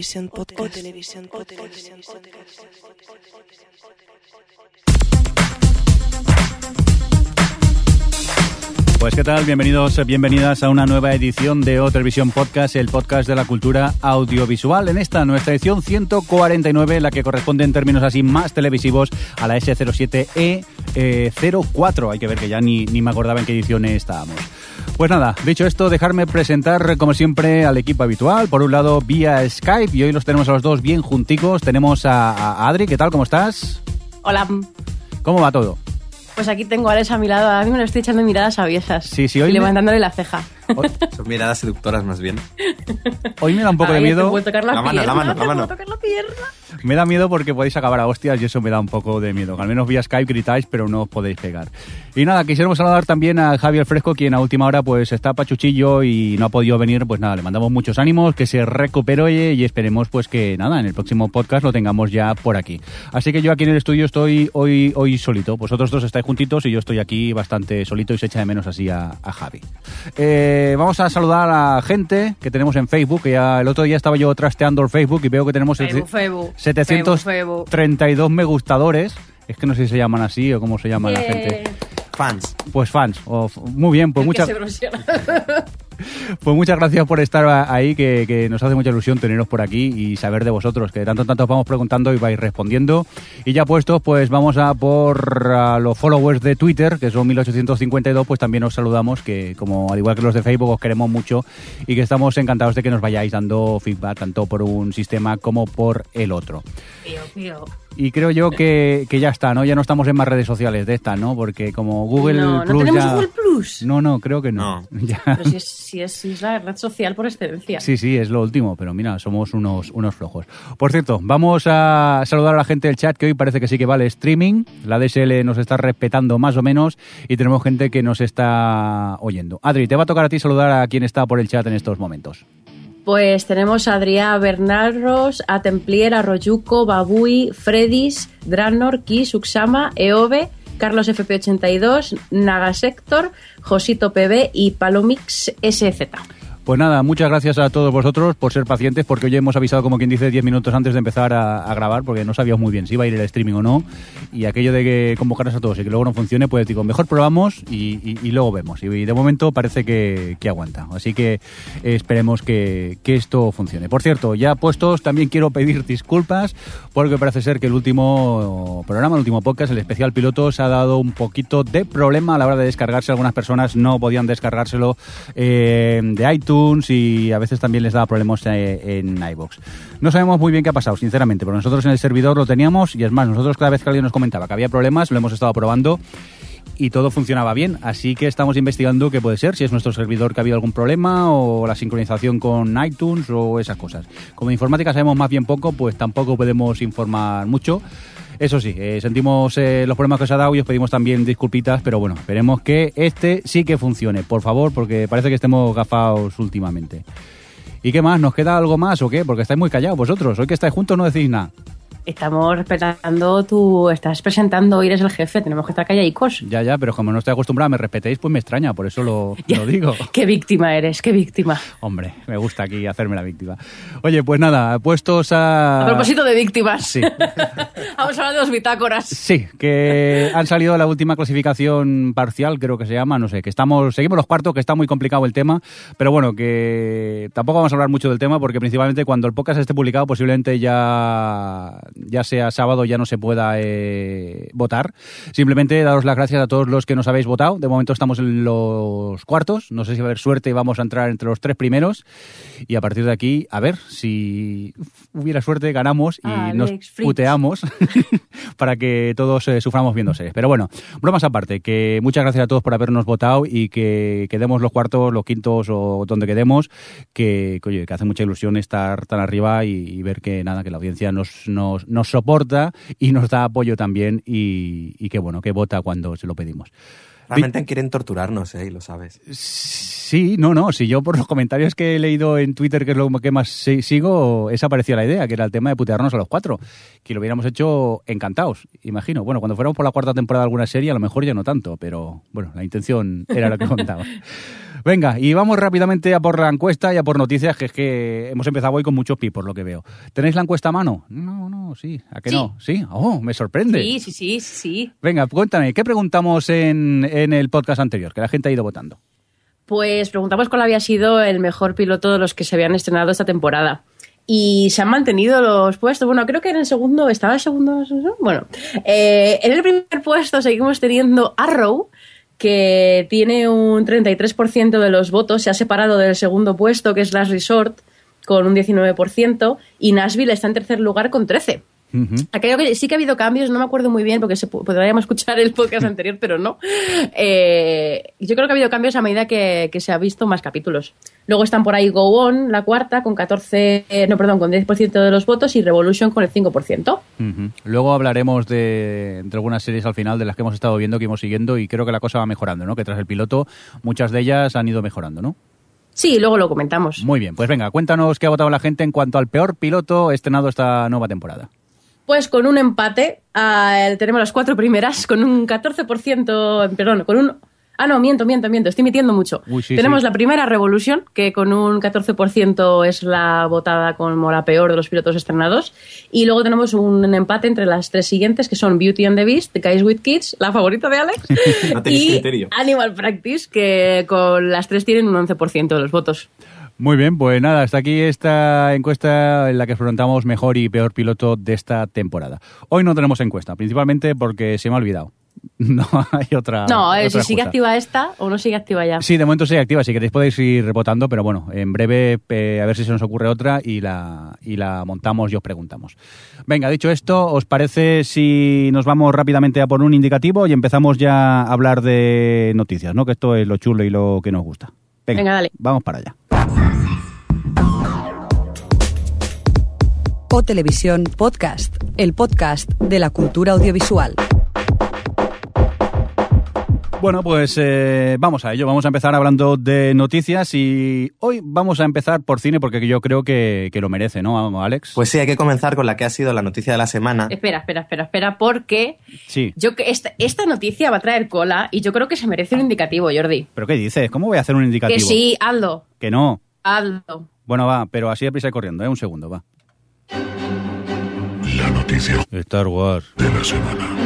O Televisión Podcast. O Televisión Podcast. Pues qué tal, bienvenidos, bienvenidas a una nueva edición de O Televisión Podcast, el podcast de la cultura audiovisual. En esta nuestra edición 149, la que corresponde en términos así más televisivos a la S07E04. Hay que ver que ya ni, ni me acordaba en qué edición estábamos. Pues nada, dicho esto, dejarme presentar como siempre al equipo habitual. Por un lado, vía Skype, y hoy los tenemos a los dos bien junticos. Tenemos a, a Adri, ¿qué tal? ¿Cómo estás? Hola. ¿Cómo va todo? Pues aquí tengo a Alex a mi lado. A mí me lo estoy echando miradas aviesas. Sí, sí, hoy Y me- levantándole la ceja. Son miradas seductoras más bien. Hoy me da un poco de Ay, te miedo. puedo tocar la, La mano, la mano, la mano. tocar la pierna. Me da miedo porque podéis acabar a hostias y eso me da un poco de miedo. Al menos vía Skype gritáis, pero no os podéis pegar. Y nada, quisiéramos saludar también a Javier Fresco, quien a última hora pues está pachuchillo y no ha podido venir. Pues nada, le mandamos muchos ánimos, que se recupere y esperemos pues que nada, en el próximo podcast lo tengamos ya por aquí. Así que yo aquí en el estudio estoy hoy, hoy solito. Vosotros dos estáis juntitos y yo estoy aquí bastante solito y se echa de menos así a, a Javi. Eh, vamos a saludar a la gente que tenemos en Facebook, que ya el otro día estaba yo trasteando el Facebook y veo que tenemos el- Febu, febu. 732 me gustadores. Es que no sé si se llaman así o cómo se llama la gente. Fans. Pues fans. O f- muy bien, pues muchas. pues muchas gracias por estar ahí, que, nos hace mucha ilusión teneros por aquí y saber de vosotros, que de tanto en tanto os vamos preguntando y vais respondiendo. Y ya puestos, pues vamos a por los followers de Twitter, que son 1852, pues también os saludamos, que como al igual que los de Facebook os queremos mucho y que estamos encantados de que nos vayáis dando feedback tanto por un sistema como por el otro. Pío, pío. Y creo yo que, que ya está, ¿no? Ya no estamos en más redes sociales de estas, ¿no? Porque como Google No, ¿no Plus tenemos ya... Google Plus? No, no, creo que no. Ya. Pero si es, si, es, si es la red social por excelencia. Sí, sí, es lo último, pero mira, somos unos, unos flojos. Por cierto, vamos a saludar a la gente del chat, que hoy parece que sí que vale streaming. La DSL nos está respetando más o menos y tenemos gente que nos está oyendo. Adri, te va a tocar a ti saludar a quien está por el chat en estos momentos. Pues tenemos a Adrià Bernarros, a Templier, a Royuco, Babui, Fredis, Dranor, Kiss, Uxama, Eove, Carlos FP82, Nagasector, Josito PB y Palomix SZ. Pues nada, muchas gracias a todos vosotros por ser pacientes, porque hoy hemos avisado, como quien dice, 10 minutos antes de empezar a, grabar, porque no sabíamos muy bien si iba a ir el streaming o no. Y aquello de que convocaros a todos y que luego no funcione, pues digo, mejor probamos y, luego vemos. Y, de momento parece que, aguanta. Así que esperemos que, que esto funcione. Por cierto, ya puestos, también quiero pedir disculpas, porque parece ser que el último programa, el último podcast, el especial piloto, se ha dado un poquito de problema a la hora de descargarse. Algunas personas no podían descargárselo eh, de iTunes y a veces también les daba problemas eh, en iBox. No sabemos muy bien qué ha pasado, sinceramente, pero nosotros en el servidor lo teníamos y es más, nosotros cada vez que alguien nos comentaba que había problemas, lo hemos estado probando y todo funcionaba bien, así que estamos investigando qué puede ser, si es nuestro servidor que ha habido algún problema o la sincronización con iTunes o esas cosas. Como de informática sabemos más bien poco, pues tampoco podemos informar mucho. Eso sí, eh, sentimos eh, los problemas que os ha dado y os pedimos también disculpitas, pero bueno, esperemos que este sí que funcione, por favor, porque parece que estemos gafados últimamente. ¿Y qué más? ¿Nos queda algo más o qué? Porque estáis muy callados vosotros. Hoy que estáis juntos no decís nada. Estamos respetando tu... Estás presentando, hoy eres el jefe, tenemos que estar calladicos. Ya, ya, pero como no estoy acostumbrado a me respetéis, pues me extraña, por eso lo, lo digo. Qué víctima eres, qué víctima. Hombre, me gusta aquí hacerme la víctima. Oye, pues nada, puestos a... A propósito de víctimas. Sí. Vamos a hablar de los bitácoras. Sí, que han salido la última clasificación parcial, creo que se llama, no sé, que estamos, seguimos los cuartos, que está muy complicado el tema, pero bueno, que tampoco vamos a hablar mucho del tema porque principalmente cuando el podcast esté publicado posiblemente ya, ya sea sábado ya no se pueda eh, votar. Simplemente daros las gracias a todos los que nos habéis votado. De momento estamos en los cuartos. No sé si va a haber suerte y vamos a entrar entre los tres primeros. Y a partir de aquí, a ver si hubiera suerte, ganamos y Alex nos Fritz. puteamos para que todos eh, suframos viéndose. Pero bueno, bromas aparte, que muchas gracias a todos por habernos votado y que quedemos los cuartos, los quintos o donde quedemos, que, que, oye, que hace mucha ilusión estar tan arriba y, y ver que nada, que la audiencia nos, nos, nos soporta y nos da apoyo también y, y que bueno, que vota cuando se lo pedimos. Realmente quieren torturarnos, ¿eh? Y lo sabes. Sí, no, no. Si yo por los comentarios que he leído en Twitter, que es lo que más si- sigo, esa parecía la idea, que era el tema de putearnos a los cuatro. Que lo hubiéramos hecho encantados, imagino. Bueno, cuando fuéramos por la cuarta temporada de alguna serie, a lo mejor ya no tanto, pero bueno, la intención era lo que contaba. Venga, y vamos rápidamente a por la encuesta y a por noticias, que es que hemos empezado hoy con muchos pi, por lo que veo. ¿Tenéis la encuesta a mano? No, no, sí. ¿A qué Sí. no? Sí. Oh, me sorprende. Sí, sí, sí, sí. Venga, cuéntame, ¿qué preguntamos en, en el podcast anterior? Que la gente ha ido votando. Pues preguntamos cuál había sido el mejor piloto de los que se habían estrenado esta temporada. Y se han mantenido los puestos. Bueno, creo que en el segundo, ¿estaba el segundo? Bueno, eh, en el primer puesto seguimos teniendo Arrow, que tiene un 33% de los votos. Se ha separado del segundo puesto, que es Last Resort, con un 19%. Y Nashville está en tercer lugar con 13%. Ujú. Creo que sí que ha habido cambios, no me acuerdo muy bien porque se, podríamos escuchar el podcast anterior, pero no. Eh, yo creo que ha habido cambios a medida que, que se ha visto más capítulos. Luego están por ahí Go On, la cuarta, con 14, eh, no, perdón, con 10% de los votos y Revolution con el 5%. Ujú. Luego hablaremos de, de algunas series al final de las que hemos estado viendo, que hemos siguiendo y creo que la cosa va mejorando, ¿no? Que tras el piloto muchas de ellas han ido mejorando, ¿no? Sí, luego lo comentamos. Muy bien, pues venga, cuéntanos qué ha votado la gente en cuanto al peor piloto estrenado esta nueva temporada. Pues con un empate, ah, tenemos las cuatro primeras, con un 14%, perdón, con un... Ah, no, miento, miento, miento, estoy mintiendo mucho. Uy, sí, tenemos sí. la primera Revolution, que con un 14% es la votada como la peor de los pilotos estrenados. Y luego tenemos un empate entre las tres siguientes, que son Beauty and the Beast, The Guys with Kids, la favorita de Alex, No y criterio. Animal Practice, que con las tres tienen un 11% de los votos. Muy bien, pues nada, hasta aquí esta encuesta en la que afrontamos mejor y peor piloto de esta temporada. Hoy no tenemos encuesta, principalmente porque se me ha olvidado. No hay otra. No, otra si sigue activa esta o no sigue activa ya. Sí, de momento sigue activa. Si queréis podéis ir rebotando, pero bueno, en breve eh, a ver si se nos ocurre otra y la, y la montamos y os preguntamos. Venga, dicho esto, ¿os parece si nos vamos rápidamente a por un indicativo y empezamos ya a hablar de noticias, ¿no? Que esto es lo chulo y lo que nos gusta. Venga, Venga, dale. vamos para allá. O Televisión Podcast, el podcast de la cultura audiovisual. Bueno, pues eh, vamos a ello. Vamos a empezar hablando de noticias y hoy vamos a empezar por cine porque yo creo que, que lo merece, ¿no, Alex? Pues sí, hay que comenzar con la que ha sido la noticia de la semana. Espera, espera, espera, espera, porque sí. yo que esta, esta noticia va a traer cola y yo creo que se merece un indicativo, Jordi. ¿Pero qué dices? ¿Cómo voy a hacer un indicativo? Que sí, hazlo, Que no. hazlo. Bueno, va, pero así de prisa y corriendo, ¿eh? Un segundo, va. La noticia Star Wars. de la semana.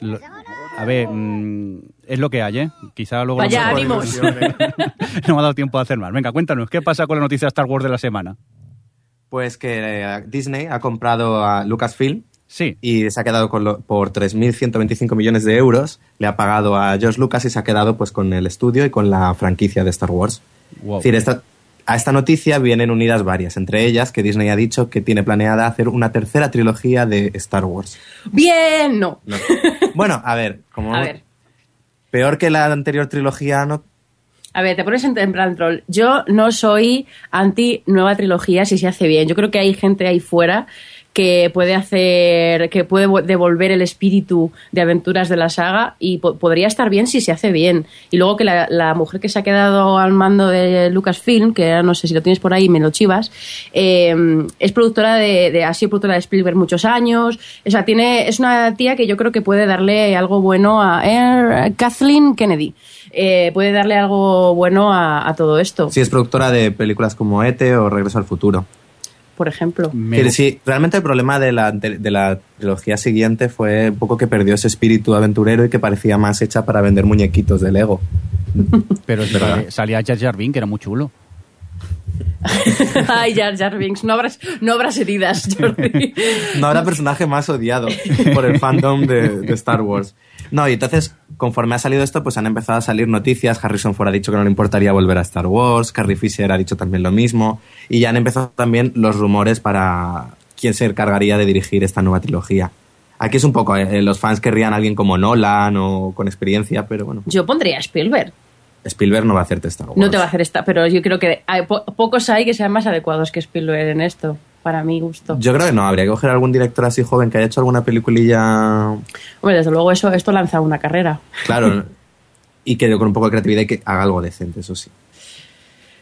Lo- a ver, mm, es lo que hay, ¿eh? Quizá luego... Vaya no, ánimos. no me ha dado tiempo a hacer más. Venga, cuéntanos, ¿qué pasa con la noticia de Star Wars de la semana? Pues que eh, Disney ha comprado a Lucasfilm Sí, y se ha quedado con lo- por 3.125 millones de euros. Le ha pagado a George Lucas y se ha quedado pues con el estudio y con la franquicia de Star Wars. wow. Es decir, esta- a esta noticia vienen unidas varias, entre ellas que Disney ha dicho que tiene planeada hacer una tercera trilogía de Star Wars. Bien, no. No. Bueno, a ver, como A ver, peor que la anterior trilogía, no. a ver, te pones en, en plan troll. Yo no soy anti nueva trilogía si se hace bien. Yo creo que hay gente ahí fuera que puede hacer, que puede vo- devolver el espíritu de aventuras de la saga y po- podría estar bien si se hace bien. Y luego que la, la mujer que se ha quedado al mando de Lucasfilm, que no sé si lo tienes por ahí, me lo chivas, eh, es productora de, ha sido productora de Spielberg muchos años. O sea, tiene, es una tía que yo creo que puede darle algo bueno a eh, Kathleen Kennedy. Eh, puede darle algo bueno a, todo esto, Sí, es productora de películas como Ete o Regreso al Futuro. Por ejemplo. Decir, realmente el problema de la, de la trilogía siguiente fue un poco que perdió ese espíritu aventurero y que parecía más hecha para vender muñequitos de Lego. pero verdad. salía, salía Jar Jar Binks, que era muy chulo. Ay, Jar Jar Binks, no habrás, no habrás heridas, Jordi. No habrá personaje más odiado por el fandom de, de Star Wars. No, y entonces, conforme ha salido esto, pues han empezado a salir noticias. Harrison Ford ha dicho que no le importaría volver a Star Wars. Carrie Fisher ha dicho también lo mismo. Y ya han empezado también los rumores para quién se encargaría de dirigir esta nueva trilogía. Aquí es un poco, eh, los fans querrían a alguien como Nolan o con experiencia, pero bueno, Yo pondría a Spielberg. Spielberg no va a hacerte Star Wars. No te va a hacer esta, pero yo creo que hay po- pocos hay que sean más adecuados que Spielberg en esto, para mi gusto. Yo creo que no, habría que coger algún director así joven que haya hecho alguna peliculilla, Hombre, desde luego eso, esto lanza una carrera. claro, y que con un poco de creatividad y que haga algo decente, eso sí.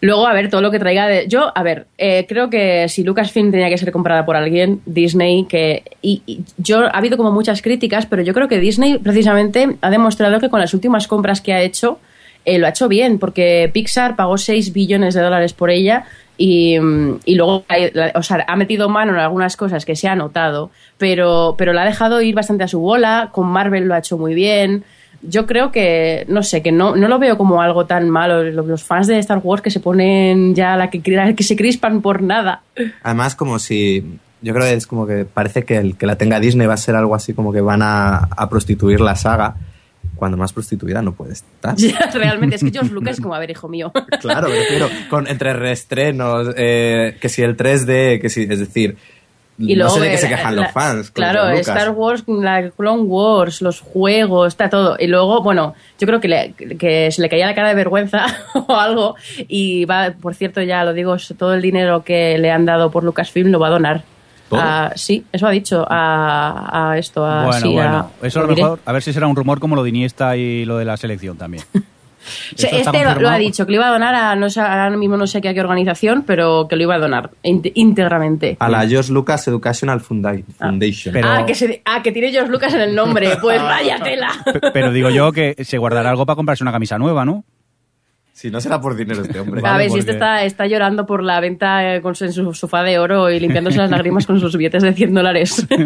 Luego, a ver, todo lo que traiga de... Yo, a ver, eh, creo que si Lucasfilm tenía que ser comprada por alguien, Disney, que... Y, y yo, ha habido como muchas críticas, pero yo creo que Disney precisamente ha demostrado que con las últimas compras que ha hecho, eh, lo ha hecho bien, porque Pixar pagó 6 billones de dólares por ella y, luego la- o sea, ha metido mano en algunas cosas que se ha notado, pero, pero la ha dejado ir bastante a su bola, con Marvel lo ha hecho muy bien. Yo creo que, no sé, que no, no lo veo como algo tan malo. Los, fans de Star Wars que se ponen ya la que, que se crispan por nada. Además, como si. Yo creo que es como que parece que el que la tenga Disney va a ser algo así como que van a prostituir la saga, cuando más prostituida no puede estar. Ya, Realmente, es que George Lucas es como, a ver, hijo mío. Claro, refiero, con, entre reestrenos, eh, que si el 3D, que si, es decir, Y no sé de qué se quejan la- los fans. Claro, Lucas. Star Wars, la Clone Wars, los juegos, está todo. Y luego, bueno, yo creo que, le- que se le caía la cara de vergüenza o algo. Y va, por cierto, ya lo digo, todo el dinero que le han dado por Lucasfilm lo va a donar. ¿Todo? A- sí, eso ha dicho a, a esto, a, bueno, sí, a- bueno. Eso a lo diré. mejor, a ver si será un rumor como lo de Iniesta y lo de la selección también. Sí, ¿Eso está este lo, lo ha dicho, que lo iba a donar a, no sé, ahora mismo no sé qué, a qué organización, pero que lo iba a donar íntegramente. A la George Lucas Educational Funda- Foundation. Pero- Ah, que, se- ah, que tiene George Lucas en el nombre. Pues vaya tela. Pero digo yo que se guardará algo para comprarse una camisa nueva, ¿no? Si no será por dinero este hombre. Vale, a ver, si este está, está llorando por la venta eh, con su, en su sofá de oro y limpiándose las lágrimas con sus billetes de 100 dólares.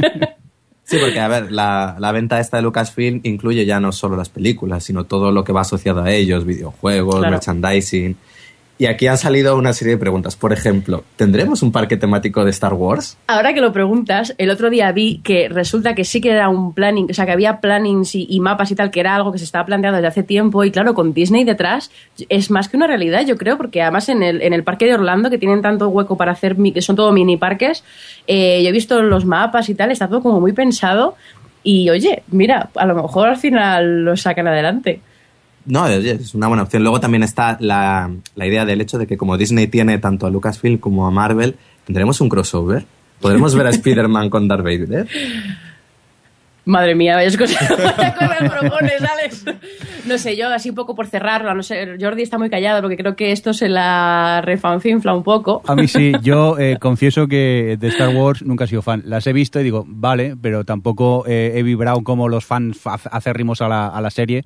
Sí, porque a ver, la, la venta esta de Lucasfilm incluye ya no solo las películas, sino todo lo que va asociado a ellos, videojuegos, Claro. merchandising. Y aquí han salido una serie de preguntas. Por ejemplo, ¿tendremos un parque temático de Star Wars? Ahora que lo preguntas, el otro día vi que resulta que sí que era un planning, o sea, que había plannings y, y mapas y tal, que era algo que se estaba planteando desde hace tiempo. Y claro, con Disney detrás es más que una realidad, yo creo, porque además en el, en el parque de Orlando, que tienen tanto hueco para hacer, que son todo mini parques, eh, yo he visto los mapas y tal, está todo como muy pensado. Y oye, mira, a lo mejor al final lo sacan adelante. No, es una buena opción. Luego también está la, la idea del hecho de que como Disney tiene tanto a Lucasfilm como a Marvel, tendremos un crossover. ¿Podremos ver a Spider-Man con Darth Vader? Madre mía, vayas cosas, vaya cosas propones, Alex. No sé, yo así un poco por cerrarlo, no sé, Jordi está muy callado porque creo que esto se la refanfinfla un poco. A mí sí, yo eh, confieso que de Star Wars nunca he sido fan. Las he visto y digo, vale, pero tampoco eh, he vibrado como los fans fa- acérrimos a la, a la serie.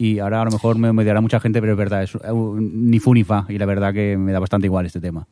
Y ahora a lo mejor me odiará mucha gente, pero es verdad, es eh, ni fu ni fa. Y la verdad que me da bastante igual este tema.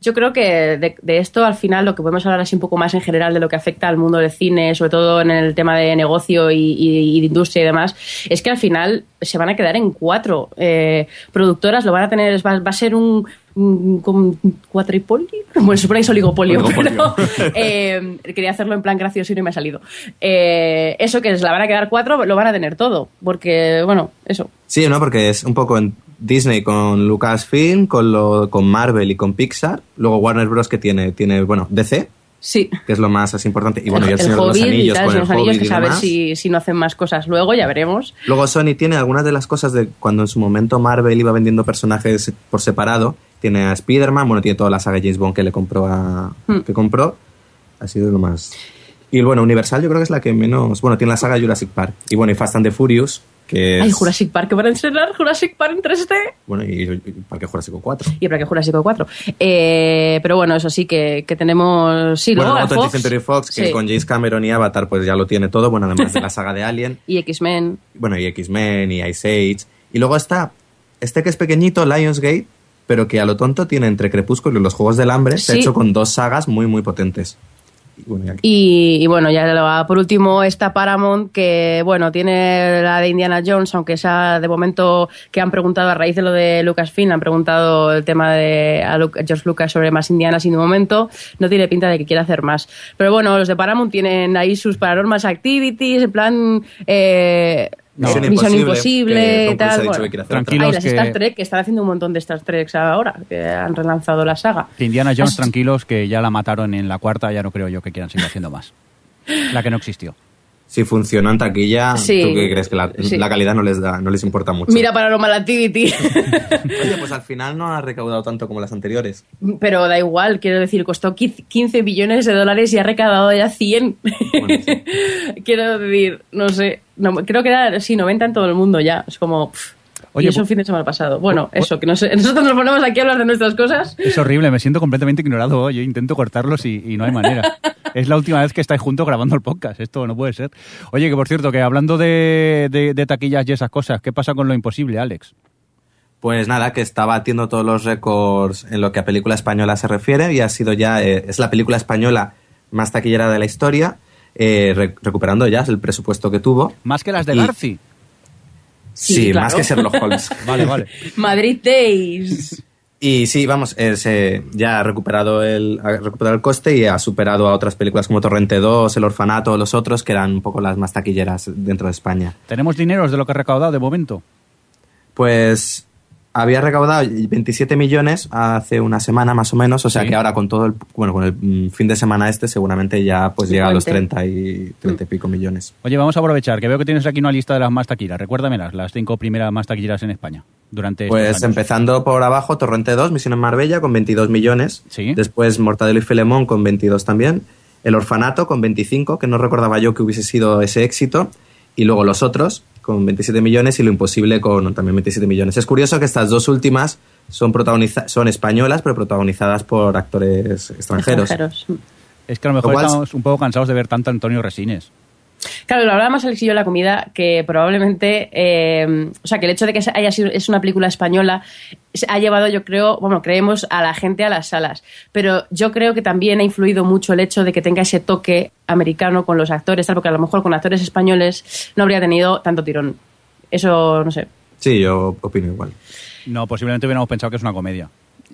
Yo creo que de, esto al final lo que podemos hablar así un poco más en general de lo que afecta al mundo del cine, sobre todo en el tema de negocio y, de industria y demás, es que al final se van a quedar en cuatro eh, productoras, lo van a tener, va a ser un, un, un cuatripolio, bueno, se supone que es oligopolio, Oligopolio. pero eh, quería hacerlo en plan gracioso y no me ha salido. Eh, eso que se la van a quedar cuatro, lo van a tener todo, porque bueno, eso. Sí, ¿no? Porque es un poco en Disney con Lucasfilm, con, lo, con Marvel y con Pixar. Luego Warner Bros. que tiene, tiene, bueno, DC, Sí. que es lo más así importante. Y bueno, y el, el Señor de los Anillos con el los Anillos, Hobbit que y saber si, si no hacen más cosas luego, ya veremos. Luego Sony tiene algunas de las cosas de cuando en su momento Marvel iba vendiendo personajes por separado. Tiene a Spider-Man, bueno, tiene toda la saga James Bond que le compró a... Hmm. que compró. Ha sido lo más... Y bueno, Universal yo creo que es la que menos... Bueno, tiene la saga Jurassic Park. Y bueno, y Fast and the Furious, que es... Hay Jurassic Park que van a estrenar, Jurassic Park en 3D. Bueno, y, y Parque Jurásico 4. Y para que Jurassic 4. Eh, pero bueno, eso sí que, que tenemos. Sí, bueno, luego 20th Century Fox, que Sí. con James Cameron y Avatar pues ya lo tiene todo, bueno, además de la saga de Alien, Y X-Men. bueno, y X-Men y Ice Age. Y luego está este que es pequeñito, Lionsgate, pero que a lo tonto tiene entre Crepúsculo y los Juegos del Hambre, se ha hecho con dos sagas muy, muy potentes. Y bueno, ya por último está Paramount, que bueno, tiene la de Indiana Jones, aunque esa de momento que han preguntado a raíz de lo de Lucasfilm, han preguntado el tema de a George Lucas sobre más Indianas y de momento no tiene pinta de que quiera hacer más. Pero bueno, los de Paramount tienen ahí sus Paranormal Activities, en plan... Eh, No. Misión Misión Imposible, Imposible, tal. bueno. que quiere hacer Tranquilo. Ah, y Los las que- Star Trek, que están haciendo un montón de Star Treks ahora, que han relanzado la saga. Que Indiana Jones, Así- tranquilos, que ya la mataron en la cuarta, ya no creo yo que quieran seguir haciendo más. La que no existió. Si funcionó en taquilla, Sí. ¿tú qué crees? Que la, Sí. la calidad no les da, no les importa mucho. Mira Paranormal Activity. Oye, pues al final no ha recaudado tanto como las anteriores. Pero da igual, quiero decir, costó 15 billones de dólares y ha recaudado ya 100. Bueno, sí. quiero decir, no sé, no, creo que era, sí, 90 en todo el mundo ya. Es como... pff. Oye, y eso el fin de semana pasado. Bueno, eso, que no sé, nosotros nos ponemos aquí a hablar de nuestras cosas. Es horrible, me siento completamente ignorado hoy. Yo intento cortarlos y, y no hay manera. Es la última vez que estáis juntos grabando el podcast. Esto no puede ser. Oye, que por cierto, que hablando de, de- de taquillas y esas cosas, ¿qué pasa con lo imposible, Alex? Pues nada, que está batiendo todos los récords en lo que a película española se refiere y ha sido ya, eh, es la película española más taquillera de la historia, eh, re- recuperando ya el presupuesto que tuvo. Más que las de Y- Garci. Sí, Sí, claro. más que Sherlock Holmes. Vale, vale. Madrid Days. Y sí, vamos, eh, se- ya ha recuperado, el, ha recuperado el coste y ha superado a otras películas como Torrente 2, El Orfanato o los otros, que eran un poco las más taquilleras dentro de España. ¿Tenemos dineros de lo que ha recaudado de momento? Pues había recaudado 27 millones hace una semana más o menos, o sea Sí. que ahora con todo el, bueno, con el mm, fin de semana este seguramente ya pues llega a los 30 y, 30 y pico millones. Oye, vamos a aprovechar, que veo que tienes aquí una lista de las más taquilleras. Recuérdamelas, las cinco primeras más taquilleras en España. Durante estos Pues años. empezando por abajo, Torrente 2, Misión en Marbella con 22 millones. Sí. Después Mortadelo y Filemón con 22 también. El Orfanato con 25, que no recordaba yo que hubiese sido ese éxito. Y luego los otros con 27 millones y Lo Imposible con también 27 millones. Es curioso que estas dos últimas son, protagoniza son españolas, pero protagonizadas por actores extranjeros. Extranjeros. Es que a lo mejor Lo cual- estamos un poco cansados de ver tanto Antonio Resines. Claro, lo hablábamos Alex y yo en la comida, que probablemente, eh, o sea, que el hecho de que haya sido, es una película española se ha llevado, yo creo, bueno, creemos a la gente a las salas, pero yo creo que también ha influido mucho el hecho de que tenga ese toque americano con los actores, tal, porque a lo mejor con actores españoles no habría tenido tanto tirón. Eso, no sé. Sí, yo opino igual. No, posiblemente hubiéramos pensado que es una comedia.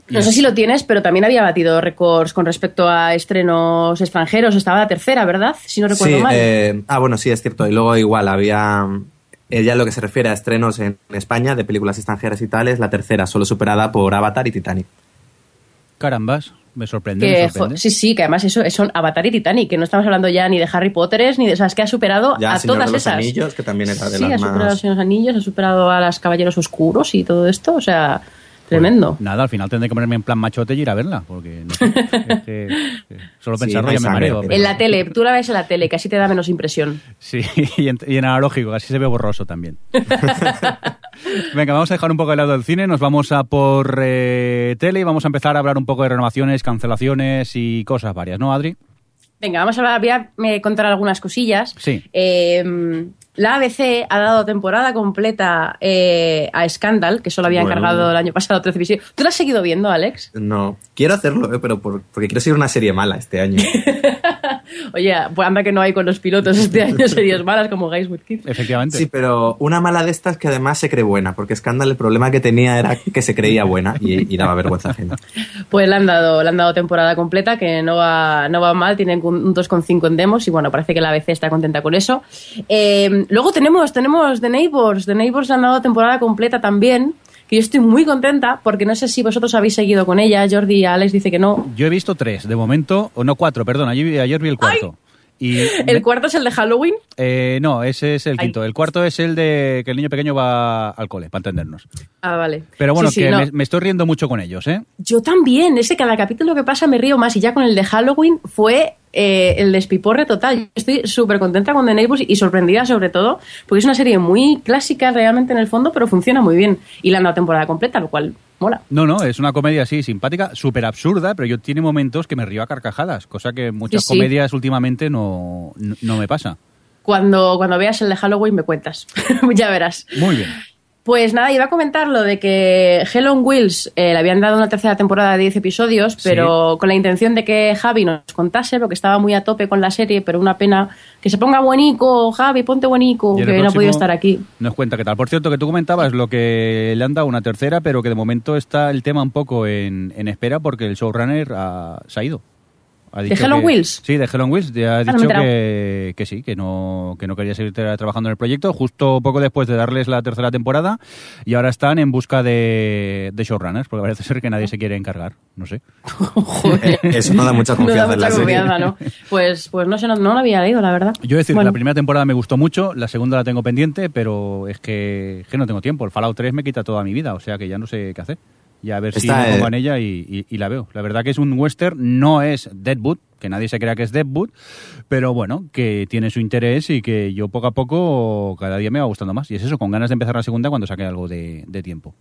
No sé es- si lo tienes, pero también había batido récords con respecto a estrenos extranjeros. Estaba la tercera, ¿verdad? Si no recuerdo Sí, mal. eh, ah, bueno, sí, es cierto. Y luego igual había, eh, ya en lo que se refiere a estrenos en España de películas extranjeras y tales, la tercera, solo superada por Avatar y Titanic. Carambas, me sorprende. me Que, sorprende. jo- sí, sí, que además eso son Avatar y Titanic, que no estamos hablando ya ni de Harry Potter, ni de. O sea, es que ha superado Ya a Señor todas de los esas. Anillos, que también era de sí, las ha superado a los Anillos, ha superado a las Caballeros Oscuros y todo esto, o sea, tremendo. Nada, al final tendré que ponerme en plan machote y ir a verla, porque no sé, es que, solo Sí, pensarlo no hay ya me mareo. pero- En la tele, tú la ves en la tele, que así te da menos impresión. Sí, y en, y en analógico, así se ve borroso también. Venga, vamos a dejar un poco de lado el cine, nos vamos a por eh, tele y vamos a empezar a hablar un poco de renovaciones, cancelaciones y cosas varias, ¿no, Adri? Venga, vamos a hablar, voy a contar algunas cosillas. Sí. Eh, la ABC ha dado temporada completa eh, a Scandal, que solo había Bueno. encargado el año pasado 13 episodios. ¿Tú la has seguido viendo, Alex? No, quiero hacerlo, eh, pero por- porque quiero seguir una serie mala este año. Oye, pues anda que no hay con los pilotos este año series malas como Guys with Kids. Efectivamente. Sí, pero una mala de estas que además se cree buena, porque Scandal el problema que tenía era que se creía buena y, y daba vergüenza ajena. Pues le han dado, le han dado temporada completa, que no va, no va mal, tienen un un 2,5 en demos y bueno, parece que la ABC está contenta con eso. Eh, luego tenemos, tenemos The Neighbors, The Neighbors han dado temporada completa también, que yo estoy muy contenta porque no sé si vosotros habéis seguido con ella, Jordi y Alex dice que no. Yo he visto tres, de momento, o no cuatro, perdón, ayer, ayer vi el cuarto. Y El cuarto es el de Halloween. eh, no, ese es el Ay. quinto. El cuarto es el de que el niño pequeño va al cole, para entendernos. Ah, vale. Pero bueno, Sí, sí, que no. me, me estoy riendo mucho con ellos, ¿eh? Yo también, ese cada capítulo que pasa me río más y ya con el de Halloween fue eh, el despiporre total. Estoy súper contenta con The Neighbors y sorprendida sobre todo porque es una serie muy clásica realmente en el fondo, pero funciona muy bien y la han dado temporada completa, lo cual mola. No, no, es una comedia así, simpática, súper absurda, pero yo tiene momentos que me río a carcajadas, cosa que muchas Sí, sí. comedias últimamente no, no, no me pasa. Cuando, cuando veas el de Halloween me cuentas, ya verás. Muy bien. Pues nada, iba a comentar lo de que Hell on Wheels eh, le habían dado una tercera temporada de 10 episodios, pero con la intención de que Javi nos contase, porque estaba muy a tope con la serie, pero una pena que se ponga buenico, Javi, ponte buenico, que no ha podido estar aquí. Nos cuenta qué tal. Por cierto, que tú comentabas lo que le han dado una tercera, pero que de momento está el tema un poco en, en espera porque el showrunner ha- se ha ido. Ha ¿De Hell on que- Wheels? Sí, de Hell on Wheels. Ya ha Ah, no dicho que, que sí, que no, que no quería seguir tra- trabajando en el proyecto, justo poco después de darles la tercera temporada. Y ahora están en busca de, de showrunners, porque parece ser que nadie se quiere encargar. No sé. Eso no da mucha No da confianza en mucha la serie. confianza, ¿no? Pues, pues no sé, no, no lo había leído, la verdad. Yo decir, Bueno. la primera temporada me gustó mucho, la segunda la tengo pendiente, pero es que, es que no tengo tiempo. El Fallout 3 me quita toda mi vida, o sea que ya no sé qué hacer. Ya a ver si me pongo eh, en ella y, y- y la veo. La verdad que es un western, no es Deadwood, que nadie se crea que es Deadwood, pero bueno, que tiene su interés y que yo poco a poco cada día me va gustando más. Y es eso, con ganas de empezar la segunda cuando saque algo de, de tiempo.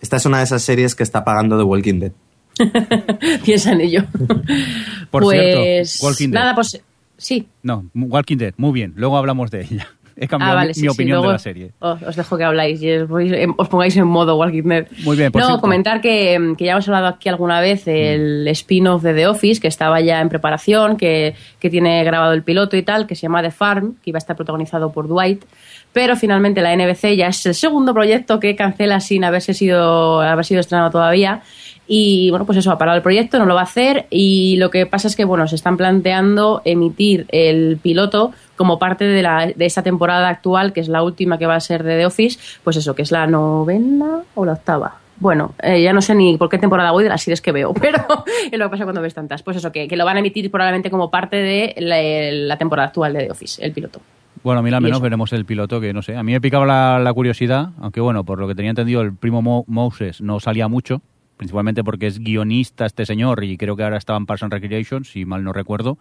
Esta es una de esas series que está pagando The Walking Dead. Piensa en ello. Por pues cierto, Walking Dead. nada, pues sí. No, Walking Dead, muy bien, luego hablamos de ella. He cambiado Ah, vale, mi, sí, mi sí, opinión luego de la serie. Os, os dejo que habláis y os, en- os pongáis en modo Walking Dead. Muy bien, por No, cierto. comentar que, que ya hemos hablado aquí alguna vez el spin-off de The Office, que estaba ya en preparación, que, que tiene grabado el piloto y tal, que se llama The Farm, que iba a estar protagonizado por Dwight. Pero finalmente la NBC ya es el segundo proyecto que cancela sin haberse sido, haber sido estrenado todavía. Y bueno, pues eso, ha parado el proyecto, no lo va a hacer. Y lo que pasa es que, bueno, se están planteando emitir el piloto como parte de, la, de esta temporada actual, que es la última que va a ser de The Office, pues eso, que es la novena o la octava. Bueno, eh, ya no sé ni por qué temporada voy de las series que veo, pero es lo que pasa cuando ves tantas. Pues eso, que, que lo van a emitir probablemente como parte de la, la temporada actual de The Office, el piloto. Bueno, a mí la menos veremos el piloto, que no sé. A mí me picaba la, la curiosidad, aunque bueno, por lo que tenía entendido, el primo Mo- Moses no salía mucho, principalmente porque es guionista este señor y creo que ahora estaba en Parks and Recreation, si mal no recuerdo.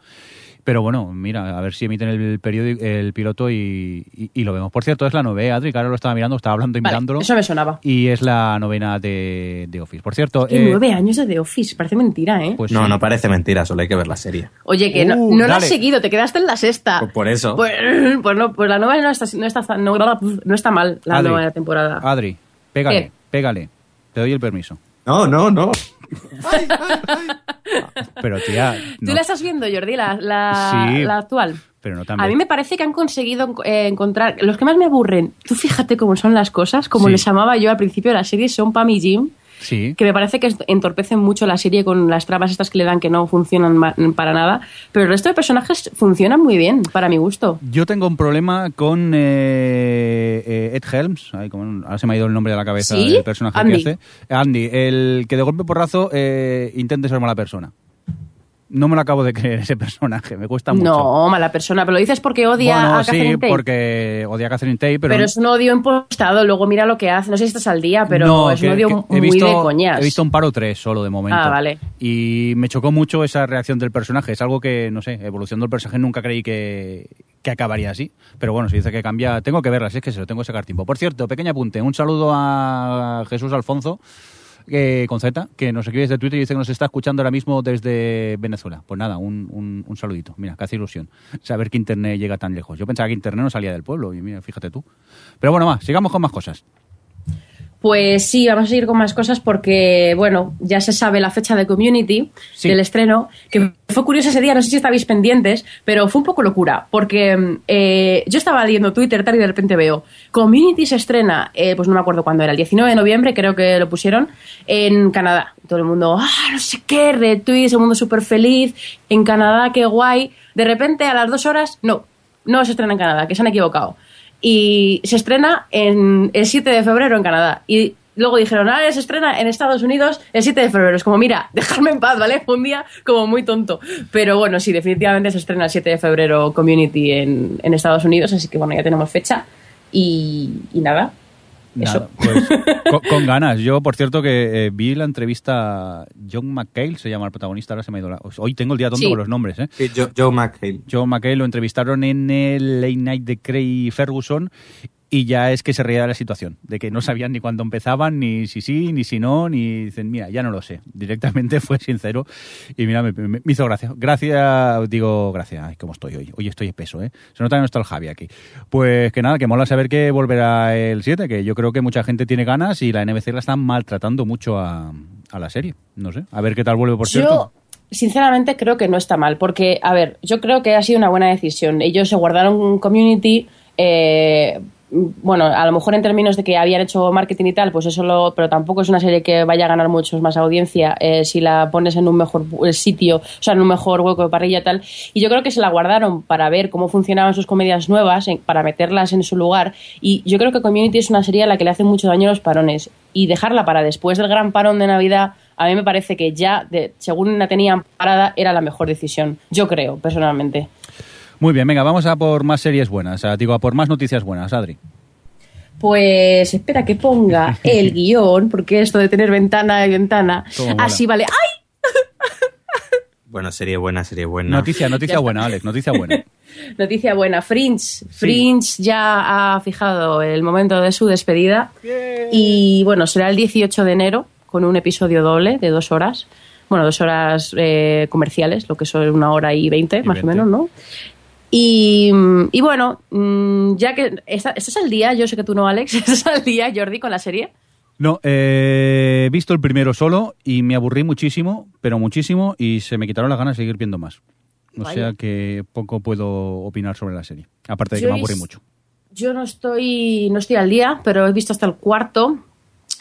Pero bueno, mira, a ver si emiten el, periódico, el piloto y, y- y lo vemos. Por cierto, es la novena, Adri, que ahora lo estaba mirando, estaba hablando y Vale, mirándolo. eso me sonaba. Y es la novena de, de Office. Por cierto, Que eh, nueve años de The Office, parece mentira, ¿eh? pues no, sí. no parece mentira, solo hay que ver la serie. Oye, que no, Uh, no la has seguido, te quedaste en la sexta. Pues por eso. Pues, pues no, pues la nueva no está, no está, no, no está mal, la Adri, nueva temporada. Adri, pégale, ¿Qué? pégale. Te doy el permiso. No, no, no. Pero tía, ¿Tú la estás viendo, Jordi, la, la, Sí. la actual? pero no A también. mí me parece que han conseguido eh, encontrar. Los que más me aburren, tú fíjate cómo son las cosas, como Sí. les llamaba yo al principio de la serie, son Pam y Jim, Sí. que me parece que entorpecen mucho la serie con las trabas estas que le dan que no funcionan para nada. Pero el resto de personajes funcionan muy bien, para mi gusto. Yo tengo un problema con eh, eh, Ed Helms, ay, como- ahora se me ha ido el nombre de la cabeza ¿Sí? del personaje Andy. que hace. Andy, el que de golpe porrazo eh, intente ser mala persona. No me lo acabo de creer ese personaje, me cuesta mucho. No, mala persona, pero lo dices porque odia bueno, a Catherine sí, Tate. porque odia a Catherine Tate, pero, Pero, es un odio impostado, luego mira lo que hace. No sé si estás al día, pero No, es que- un odio muy visto, de coñas. He visto un paro tres solo de momento. Ah, vale. Y me chocó mucho esa reacción del personaje. Es algo que, no sé, evolución del personaje nunca creí que, que acabaría así. Pero bueno, si dice que cambia, tengo que verla, si es que se lo tengo que sacar tiempo. Por cierto, pequeño apunte, un saludo a Jesús Alfonso. Eh, con Z, que nos escribe desde Twitter y dice que nos está escuchando ahora mismo desde Venezuela. Pues nada, un, un, un saludito. Mira, hace ilusión saber que Internet llega tan lejos. Yo pensaba que Internet no salía del pueblo y mira, fíjate tú. Pero bueno, más, sigamos con más cosas. Pues sí, vamos a seguir con más cosas porque, bueno, ya se sabe la fecha de Community, Sí. del estreno, que fue curioso ese día, no sé si estabais pendientes, pero fue un poco locura, porque eh, yo estaba leyendo Twitter tal y de repente veo, Community se estrena, eh, pues no me acuerdo cuándo era, el 19 de noviembre creo que lo pusieron, en Canadá. Todo el mundo, ah, no sé qué, retweets, el mundo súper feliz, en Canadá, qué guay. De repente, a las dos horas, no, no se estrena en Canadá, que se han equivocado y se estrena en el 7 de febrero en Canadá. Y luego dijeron, ah, se estrena en Estados Unidos el 7 de febrero. Es como, mira, dejarme en paz, ¿vale? Fue un día como muy tonto. Pero bueno, sí, definitivamente se estrena el 7 de febrero Community en, en Estados Unidos, así que bueno, ya tenemos fecha. Y, y nada. Nada, pues, con, con ganas. Yo, por cierto, que eh, vi la entrevista. John McHale se llama el protagonista. Ahora se me ha ido la- Hoy tengo el día tonto Sí. con los nombres, ¿eh? Sí, Joe, Joe McHale. John McHale lo entrevistaron en el Late Night de Craig Ferguson y ya es que se reía de la situación, de que no sabían ni cuándo empezaban, ni si sí, ni si no, ni dicen, mira, ya no lo sé. Directamente fue sincero y mira, me, hizo gracia. Gracias, digo, gracias, ay, cómo estoy hoy. Hoy estoy espeso, ¿eh? Se nota que no está el Javi aquí. Pues que nada, que mola saber que volverá el 7, que yo creo que mucha gente tiene ganas y la NBC la están maltratando mucho a, a la serie. No sé, a ver qué tal vuelve, por cierto. Yo, sinceramente, creo que no está mal, porque, a ver, yo creo que ha sido una buena decisión. Ellos se guardaron un community. eh, bueno, a lo mejor en términos de que habían hecho marketing y tal, pues eso lo. Pero tampoco es una serie que vaya a ganar muchos más audiencia eh, si la pones en un mejor pu- sitio, o sea, en un mejor hueco de parrilla y tal. Y yo creo que se la guardaron para ver cómo funcionaban sus comedias nuevas, para meterlas en su lugar. Y yo creo que Community es una serie a la que le hace mucho daño a los parones. Y dejarla para después del gran parón de Navidad a mí me parece que ya, de- según la tenían parada, era la mejor decisión. Yo creo, personalmente. Muy bien, venga, vamos a por más series buenas, a- digo, a por más noticias buenas, Adri. Pues espera que ponga el guion, porque esto de tener ventana y ventana. Así vale. ¡Ay! Bueno, serie buena, serie buena. Noticia, noticia buena, Alex, noticia buena. Noticia buena. Fringe. Fringe ya ha fijado el momento de su despedida. Y bueno, será el 18 de enero con un episodio doble de dos horas. Bueno, dos horas eh, comerciales, lo que son una hora y veinte, más 20. o menos, ¿no? Y, y bueno, mm, ya que está- estás al día, yo sé que tú no, Alex, estás al día, Jordi, con la serie. No, eh, he visto el primero solo y me aburrí muchísimo, pero muchísimo, y se me quitaron las ganas de seguir viendo más. O Vaya. sea que poco puedo opinar sobre la serie. Aparte de que me aburrí es- mucho. Yo no estoy, no estoy al día, pero he visto hasta el cuarto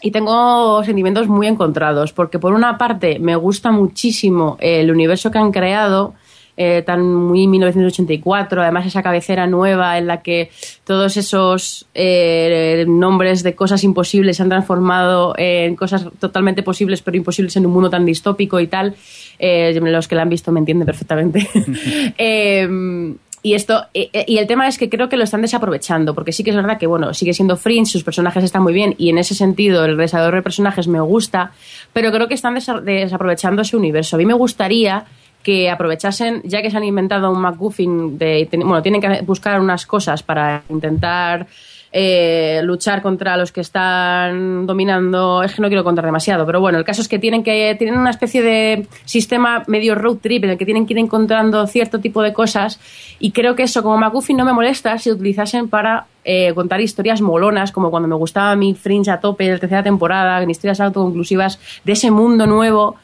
y tengo sentimientos muy encontrados, porque por una parte me gusta muchísimo el universo que han creado, eh, tan muy 1984, además esa cabecera nueva en la que todos esos eh, nombres de cosas imposibles se han transformado en cosas totalmente posibles pero imposibles en un mundo tan distópico y tal. Eh, los que la han visto me entienden perfectamente. Eh, y esto y el tema es que creo que lo están desaprovechando porque sí que es verdad que bueno sigue siendo Fringe sus personajes están muy bien y en ese sentido el desarrollo de personajes me gusta pero creo que están desa- desaprovechando ese universo a mí me gustaría que aprovechasen ya que se han inventado un MacGuffin de bueno tienen que buscar unas cosas para intentar eh, luchar contra los que están dominando. Es que no quiero contar demasiado, pero bueno, el caso es que tienen que tienen una especie de sistema medio road trip en el que tienen que ir encontrando cierto tipo de cosas y creo que eso como McGuffin no me molesta si utilizasen para eh, contar historias molonas, como cuando me gustaba mi Fringe a tope de tercera temporada, en historias autoconclusivas de ese mundo nuevo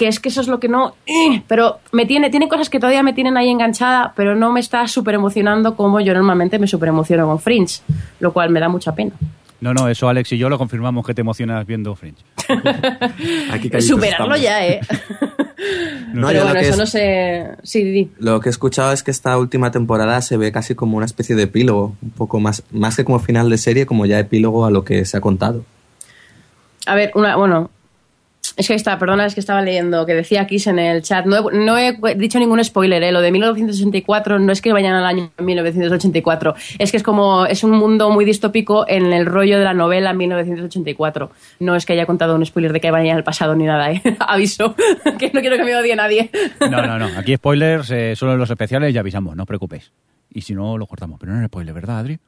que es que eso es lo que no. Pero me tiene, tiene cosas que todavía me tienen ahí enganchada, pero no me está súper emocionando como yo normalmente me súper emociono con Fringe, lo cual me da mucha pena. No, no, eso Alex y yo lo confirmamos que te emocionas viendo Fringe. Aquí Superarlo estamos. ya, ¿eh? No, pero yo bueno, lo que eso es- no sé. Sí, Didi. Lo que he escuchado es que esta última temporada se ve casi como una especie de epílogo, un poco más, más que como final de serie, como ya epílogo a lo que se ha contado. A ver, una, bueno. Es que está, perdona, es que estaba leyendo que decía Kiss en el chat. No he, dicho ningún spoiler, ¿eh? Lo de 1984 no es que vayan al año 1984. Es que es como. Es un mundo muy distópico en el rollo de la novela 1984. No es que haya contado un spoiler de que vayan al pasado ni nada, ¿eh? Aviso. que no quiero que me odie nadie. No, no, no. Aquí spoilers, eh, solo en los especiales ya avisamos, no os preocupéis. Y si no, lo cortamos. Pero no es spoiler, ¿verdad, Adri?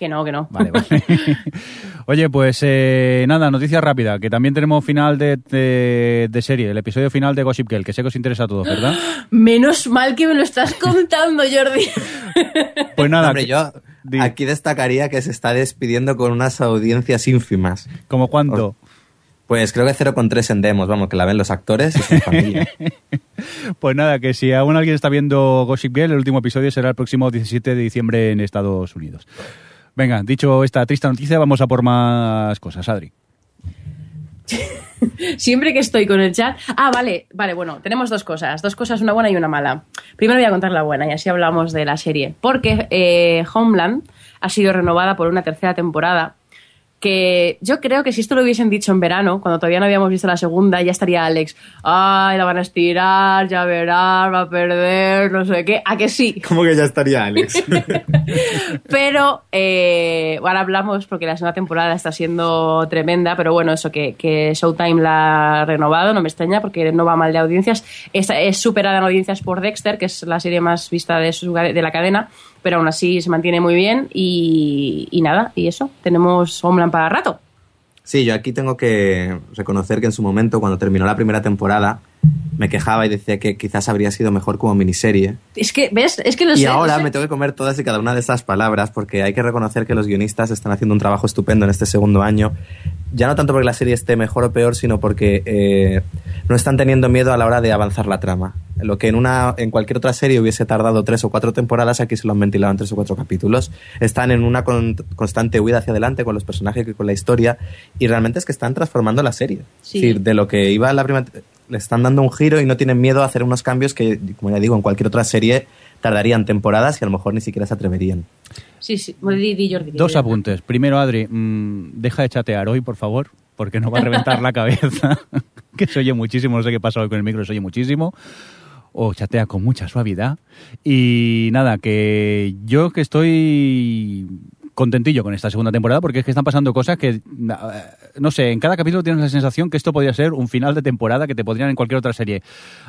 Que no, que no. Vale, vale. Oye, pues eh, nada, noticia rápida, que también tenemos final de, de- de serie, el episodio final de Gossip Girl, que sé que os interesa a todos, ¿verdad? Menos mal que me lo estás contando, Jordi. Pues nada, Hombre, yo aquí destacaría que se está despidiendo con unas audiencias ínfimas. ¿como cuánto? Pues creo que 0,3 en demos, vamos, que la ven los actores y su familia. Pues nada, que si aún alguien está viendo Gossip Girl, el último episodio será el próximo 17 de diciembre en Estados Unidos. Venga, dicho esta triste noticia, vamos a por más cosas, Adri. Siempre que estoy con el chat. Ah, vale, vale, bueno, tenemos dos cosas. Dos cosas, una buena y una mala. Primero voy a contar la buena y así hablamos de la serie. Porque eh, Homeland ha sido renovada por una tercera temporada. Que yo creo que si esto lo hubiesen dicho en verano, cuando todavía no habíamos visto la segunda, ya estaría Alex. Ay, la van a estirar, ya verás, va a perder, no sé qué. ¿A que sí? ¿Cómo que ya estaría Alex? Pero eh, ahora hablamos porque la segunda temporada está siendo tremenda, pero bueno, eso que, que Showtime la ha renovado, no me extraña porque no va mal de audiencias. Es, es superada en audiencias por Dexter, que es la serie más vista de, su- de la cadena. Pero aún así se mantiene muy bien y, y nada, y eso, tenemos Homeland para rato. Sí, yo aquí tengo que reconocer que en su momento, cuando terminó la primera temporada, me quejaba y decía que quizás habría sido mejor como miniserie. Es que, ¿ves? Es que lo Y sé, lo ahora sé. me tengo que comer todas y cada una de esas palabras porque hay que reconocer que los guionistas están haciendo un trabajo estupendo en este segundo año. Ya no tanto porque la serie esté mejor o peor, sino porque eh, no están teniendo miedo a la hora de avanzar la trama. Lo que en, una, en cualquier otra serie hubiese tardado tres o cuatro temporadas, aquí se lo han ventilado en tres o cuatro capítulos. Están en una con- constante huida hacia adelante con los personajes y con la historia y realmente es que están transformando la serie. Sí. Es decir, de lo que iba en la primera le están dando un giro y no tienen miedo a hacer unos cambios que, como ya digo, en cualquier otra serie tardarían temporadas y a lo mejor ni siquiera se atreverían. Sí, sí, di, di, Jordi. di, Dos apuntes. Primero, Adri, mm, deja de chatear hoy, por favor, porque nos va a reventar la cabeza. que se oye muchísimo, no sé qué pasa hoy con el micro, se oye muchísimo. O chatea con mucha suavidad. Y nada, que yo que estoy contentillo con esta segunda temporada porque es que están pasando cosas que, eh, no sé, en cada capítulo tienes la sensación que esto podría ser un final de temporada que te podrían en cualquier otra serie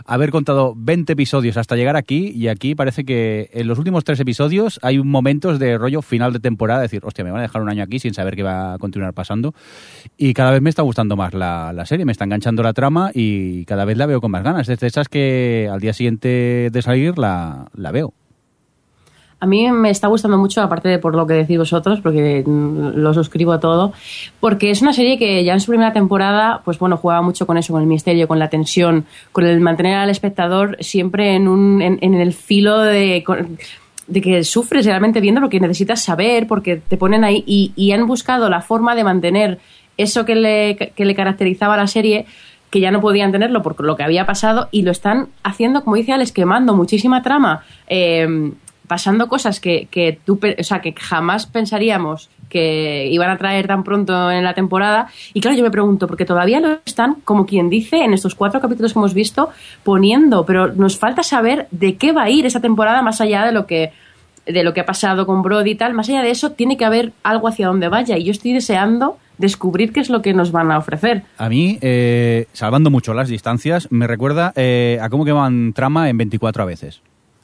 haber contado 20 episodios hasta llegar aquí y aquí parece que en los últimos tres episodios hay momentos de rollo final de temporada, decir, hostia, me van a dejar un año aquí sin saber qué va a continuar pasando y cada vez me está gustando más la, la serie, me está enganchando la trama y cada vez la veo con más ganas, es de esas que al día siguiente de salir la, la veo. A mí me está gustando mucho, aparte de por lo que decís vosotros, porque mm, lo suscribo a todo, porque es una serie que ya en su primera temporada, pues bueno, jugaba mucho con eso, con el misterio, con la tensión, con el mantener al espectador siempre en, un, en, en el filo de, de que sufres realmente viendo porque necesitas saber, porque te ponen ahí y, y han buscado la forma de mantener eso que le, que le caracterizaba a la serie que ya no podían tenerlo por lo que había pasado y lo están haciendo, como dice Alex, quemando muchísima trama, eh, pasando cosas que, que tú, o sea, que jamás pensaríamos que iban a traer tan pronto en la temporada. Y claro, yo me pregunto, porque todavía lo están, como quien dice, en estos cuatro capítulos que hemos visto, poniendo, pero nos falta saber de qué va a ir esa temporada más allá de lo que de lo que ha pasado con Brody y tal, más allá de eso, tiene que haber algo hacia donde vaya. Y yo estoy deseando descubrir qué es lo que nos van a ofrecer. A mí, eh, salvando mucho las distancias, me recuerda eh, a cómo queman trama en 24 a veces.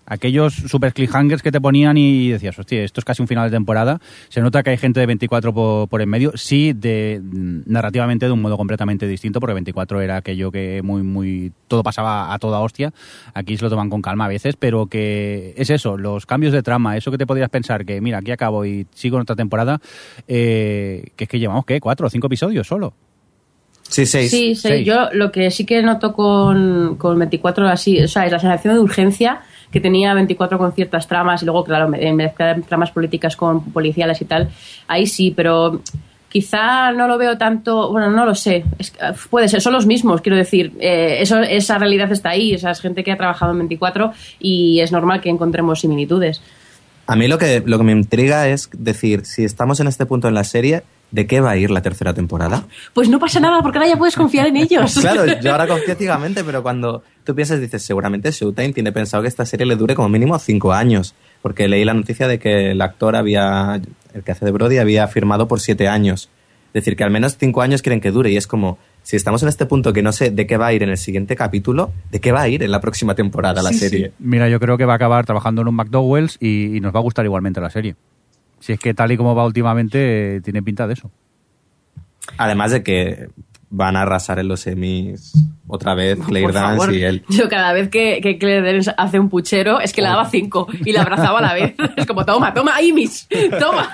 Aquellos super cliffhangers que te ponían y decías, hostia, esto es casi un final de temporada. Se nota que hay gente de 24 por, por en medio. Sí, de, mm, narrativamente de un modo completamente distinto, porque 24 era aquello que muy, muy. todo pasaba a toda hostia. Aquí se lo toman con calma a veces, pero que es eso, los cambios de trama, eso que te podrías pensar que, mira, aquí acabo y sigo en otra temporada, eh, que es que llevamos, ¿qué? ¿Cuatro o cinco episodios solo? Sí, seis. Sí, sí, Seis. yo lo que sí que noto con, con 24 así, o sea, es la sensación de urgencia que tenía 24 con ciertas tramas y luego, claro, me- mezclar tramas políticas con policiales y tal, ahí sí, pero quizá no lo veo tanto, bueno, no lo sé, uf, puede ser, son los mismos, quiero decir, eh, eso, esa realidad está ahí, esa es gente que ha trabajado en 24 y es normal que encontremos similitudes. A mí lo que, lo que me intriga es decir, si estamos en este punto en la serie, ¿de qué va a ir la tercera temporada? Pues no pasa nada, porque ahora ya puedes confiar en ellos. Claro, yo ahora confío ciegamente, pero cuando tú piensas, dices, seguramente Showtime tiene pensado que esta serie le dure como mínimo cinco años, porque leí la noticia de que el actor había, el que hace de Brody, había firmado por siete años. Es decir, que al menos cinco años quieren que dure, y es como, si estamos en este punto que no sé de qué va a ir en el siguiente capítulo, ¿de qué va a ir en la próxima temporada la serie? Mira, yo creo que va a acabar trabajando en un McDowell's y, y nos va a gustar igualmente la serie. Si es que tal y como va últimamente, eh, tiene pinta de eso. Además de que van a arrasar en los semis otra vez Claire Por Dance favor. y él. Yo cada vez que, que Claire Danes hace un puchero es que le daba cinco y la abrazaba a la vez. Es como, toma, toma, Imis, toma.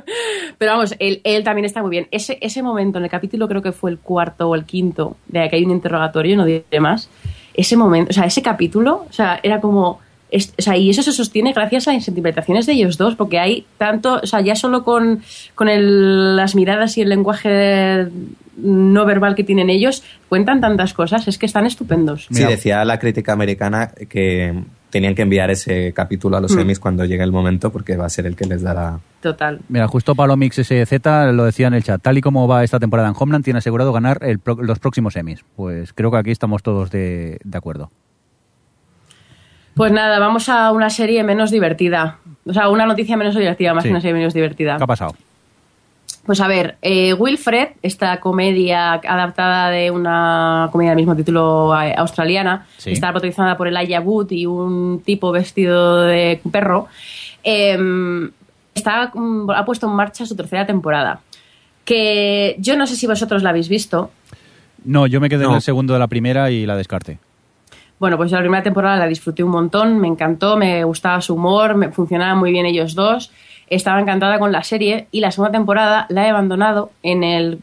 Pero vamos, él, él también está muy bien. Ese, ese momento en el capítulo creo que fue el cuarto o el quinto, de que hay un interrogatorio, no diré más. Ese momento, o sea, ese capítulo, o sea, era como... es- o sea, y eso se sostiene gracias a las interpretaciones de ellos dos, porque hay tanto, o sea, ya solo con, con el- las miradas y el lenguaje no verbal que tienen ellos, cuentan tantas cosas, es que están estupendos. Sí, decía la crítica americana que tenían que enviar ese capítulo a los Mm. semis cuando llegue el momento porque va a ser el que les dará... Total. Mira, justo Palomix SZ lo decía en el chat. Tal y como va esta temporada en Homeland, tiene asegurado ganar el pro- los próximos Emmys. Pues creo que aquí estamos todos de, de acuerdo. Pues nada, vamos a una serie menos divertida. O sea, una noticia menos divertida, más Sí. que una serie menos divertida. ¿Qué ha pasado? Pues a ver, eh, Wilfred, esta comedia adaptada de una comedia del mismo título eh, australiana, Sí. está protagonizada por Elijah Wood y un tipo vestido de perro, em, está, mm, ha puesto en marcha su tercera temporada. Que yo no sé si vosotros la habéis visto. No, yo me quedé en el segundo de la primera y la descarté. Bueno, pues la primera temporada la disfruté un montón, me encantó, me gustaba su humor, me funcionaban muy bien ellos dos. Estaba encantada con la serie y la segunda temporada la he abandonado en el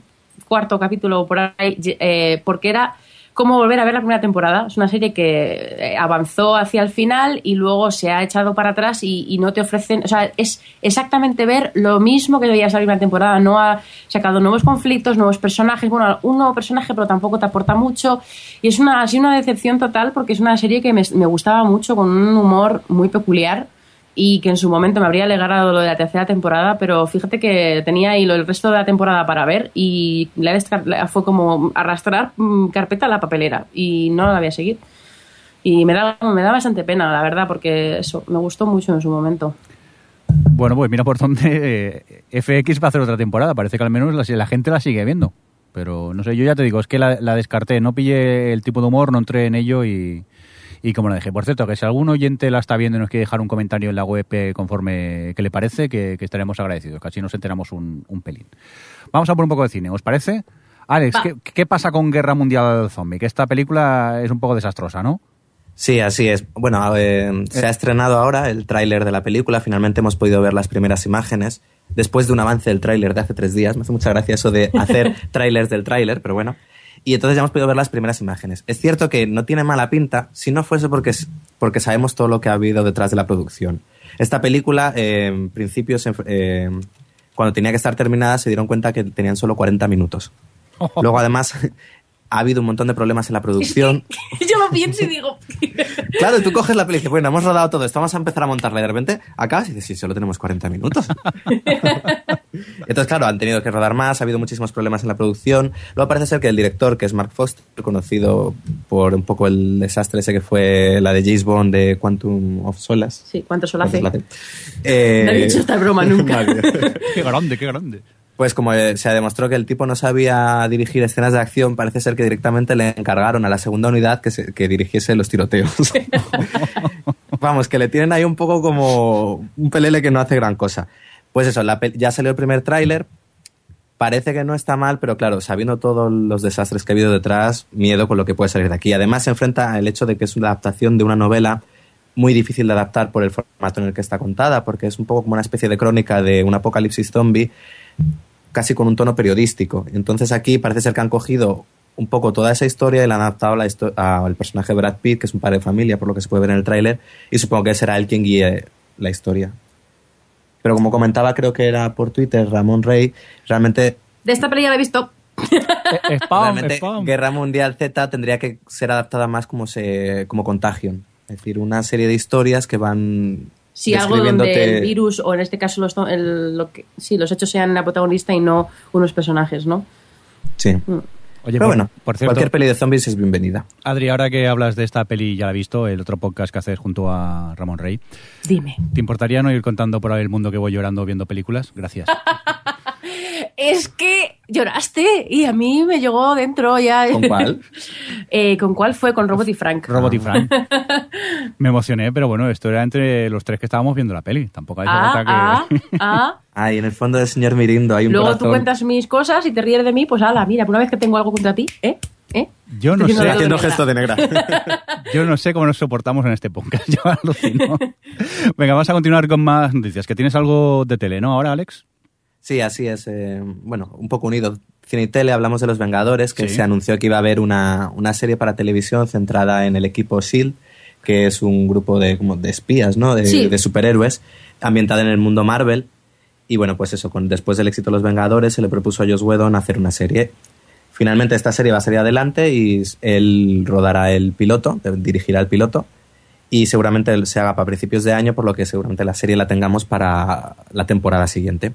cuarto capítulo por ahí eh, porque era como volver a ver la primera temporada. Es una serie que eh, avanzó hacia el final y luego se ha echado para atrás y, y no te ofrecen, o sea, es exactamente ver lo mismo que veías la primera temporada. No ha sacado nuevos conflictos, nuevos personajes, bueno, un nuevo personaje pero tampoco te aporta mucho y es una, sido una decepción total porque es una serie que me gustaba mucho con un humor muy peculiar y que en su momento me habría alegrado lo de la tercera temporada, pero fíjate que tenía ahí lo, el resto de la temporada para ver y la fue como arrastrar mm, carpeta a la papelera y no la voy a seguir. Y me da, me da bastante pena, la verdad, porque eso, me gustó mucho en su momento. Bueno, pues mira por dónde eh, FX va a hacer otra temporada. Parece que al menos la, la gente la sigue viendo. Pero no sé, yo ya te digo, es que la, la descarté. No pillé el tipo de humor, no entré en ello y, y como la dejé. Por cierto, que si algún oyente la está viendo y nos quiere dejar un comentario en la web eh, conforme que le parece, que, que estaremos agradecidos. Que así nos enteramos un, un pelín. Vamos a por un poco de cine, ¿os parece? Alex. ¿qué, qué pasa con Guerra Mundial Zombie? Que esta película es un poco desastrosa, ¿no? Sí, así es. Bueno, eh, se ha estrenado ahora el tráiler de la película. Finalmente hemos podido ver las primeras imágenes. Después de un avance del tráiler de hace tres días. Me hace mucha gracia eso de hacer trailers del tráiler, pero bueno. Y entonces ya hemos podido ver las primeras imágenes. Es cierto que no tiene mala pinta si no fuese porque, porque sabemos todo lo que ha habido detrás de la producción. Esta película, eh, en principio, se eh, cuando tenía que estar terminada, se dieron cuenta que tenían solo 40 minutos. Luego, además, ha habido un montón de problemas en la producción. Yo lo pienso y digo, Claro, tú coges la peli y dices, bueno, hemos rodado todo esto, vamos a empezar a montarla y de repente acabas y dices, sí, solo tenemos 40 minutos. Entonces, claro, han tenido que rodar más, ha habido muchísimos problemas en la producción. Luego parece ser que el director, que es Mark Foster, conocido por un poco el desastre ese que fue la de James Bond de Quantum of Solace. sí, ¿cuánto sol hace? ¿Cuántos la hace? Eh, No he dicho esta broma nunca. Qué grande, qué grande. Pues como eh, se demostró que el tipo no sabía dirigir escenas de acción, parece ser que directamente le encargaron a la segunda unidad que, se- que dirigiese los tiroteos. Vamos, que le tienen ahí un poco como un pelele que no hace gran cosa. Pues eso, la ya salió el primer tráiler, parece que no está mal, pero claro, sabiendo todos los desastres que ha habido detrás, miedo con lo que puede salir de aquí. Además se enfrenta al hecho de que es una adaptación de una novela muy difícil de adaptar por el formato en el que está contada, porque es un poco como una especie de crónica de un apocalipsis zombie, casi con un tono periodístico. Entonces aquí parece ser que han cogido un poco toda esa historia y la han adaptado al personaje de Brad Pitt, que es un padre de familia, por lo que se puede ver en el tráiler, y supongo que será él quien guíe la historia. Pero como comentaba, creo que era por Twitter, Ramón Rey, realmente, De esta peli ya la he visto. Eh, Spam, realmente spam. Guerra Mundial Z tendría que ser adaptada más como, se, como Contagion. Es decir, una serie de historias que van Sí, algo donde el virus, o en este caso los, el- lo que, sí, los hechos sean la protagonista y no unos personajes, ¿no? Sí. Oye, Pero por, bueno, por cierto, cualquier peli de zombies es bienvenida. Adri, ahora que hablas de esta peli, ya la he visto, el otro podcast que haces junto a Ramón Rey. Dime. ¿Te importaría no ir contando por ahí el mundo que voy llorando viendo películas? Gracias. Es que lloraste y a mí me llegó dentro ya. ¿Con cuál? Eh, ¿Con cuál fue? Con Robot y Frank. Robot y Frank. Me emocioné, pero bueno, esto era entre los tres que estábamos viendo la peli. Tampoco hay Ah, falta ah, que... ah. Ay, en el fondo del señor Mirindo hay un Luego corazón. tú cuentas mis cosas y te ríes de mí, pues ala, mira, una vez que tengo algo contra ti, ¿eh? ¿Eh? Yo no Estoy sé, haciendo Haciendo negra. gesto de negra. yo no sé cómo nos soportamos en este podcast. Yo alucino. Venga, vamos a continuar con más noticias. Que tienes algo de tele, ¿no? Ahora, Alex. Sí, así es. eh, bueno, un poco unido. Cine y tele, hablamos de Los Vengadores, que Sí. se anunció que iba a haber una, una serie para televisión centrada en el equipo S.H.I.E.L.D., que es un grupo de, como de espías, ¿no? De, Sí. de superhéroes, ambientada en el mundo Marvel. Y bueno, pues eso, con, después del éxito de Los Vengadores, se le propuso a Joss Whedon hacer una serie. Finalmente esta serie va a salir adelante y él rodará el piloto, dirigirá el piloto y seguramente se haga para principios de año, por lo que seguramente la serie la tengamos para la temporada siguiente,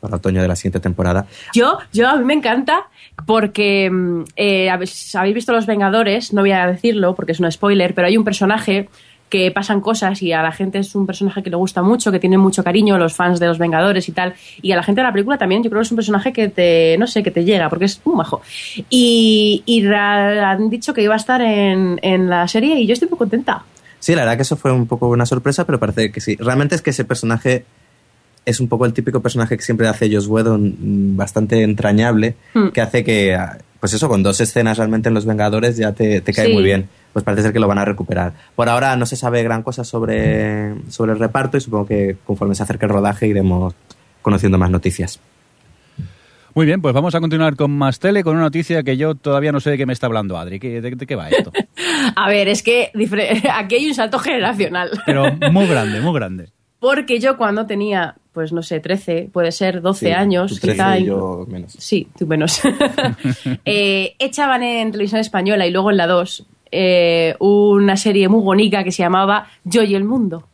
para otoño de la siguiente temporada. Yo, yo a mí me encanta porque mm, eh, habéis visto Los Vengadores, no voy a decirlo porque es un spoiler, pero hay un personaje que pasan cosas y a la gente es un personaje que le gusta mucho, que tiene mucho cariño, los fans de los Vengadores y tal, y a la gente de la película también, yo creo que es un personaje que te, no sé, que te llega, porque es un majo. Y, y han dicho que iba a estar en, en la serie y yo estoy muy contenta. Sí, la verdad que eso fue un poco una sorpresa, pero parece que sí. Realmente es que ese personaje es un poco el típico personaje que siempre hace Joss Whedon, mm, bastante entrañable, Hmm. que hace que, ah, pues eso, con dos escenas realmente en Los Vengadores ya te, te cae Sí. muy bien. Pues parece ser que lo van a recuperar. Por ahora no se sabe gran cosa sobre, sobre el reparto y supongo que conforme se acerque el rodaje iremos conociendo más noticias. Muy bien, pues vamos a continuar con más tele, con una noticia que yo todavía no sé de qué me está hablando Adri. ¿Qué- ¿De, de qué va esto? A ver, es que aquí hay un salto generacional. Pero muy grande, muy grande. Porque yo cuando tenía, pues no sé, 13, puede ser 12 Sí, años, quizá. y yo menos. Sí, tú menos. Eh, echaban en televisión española y luego en la 2 eh, una serie muy bonita que se llamaba Yo y el Mundo,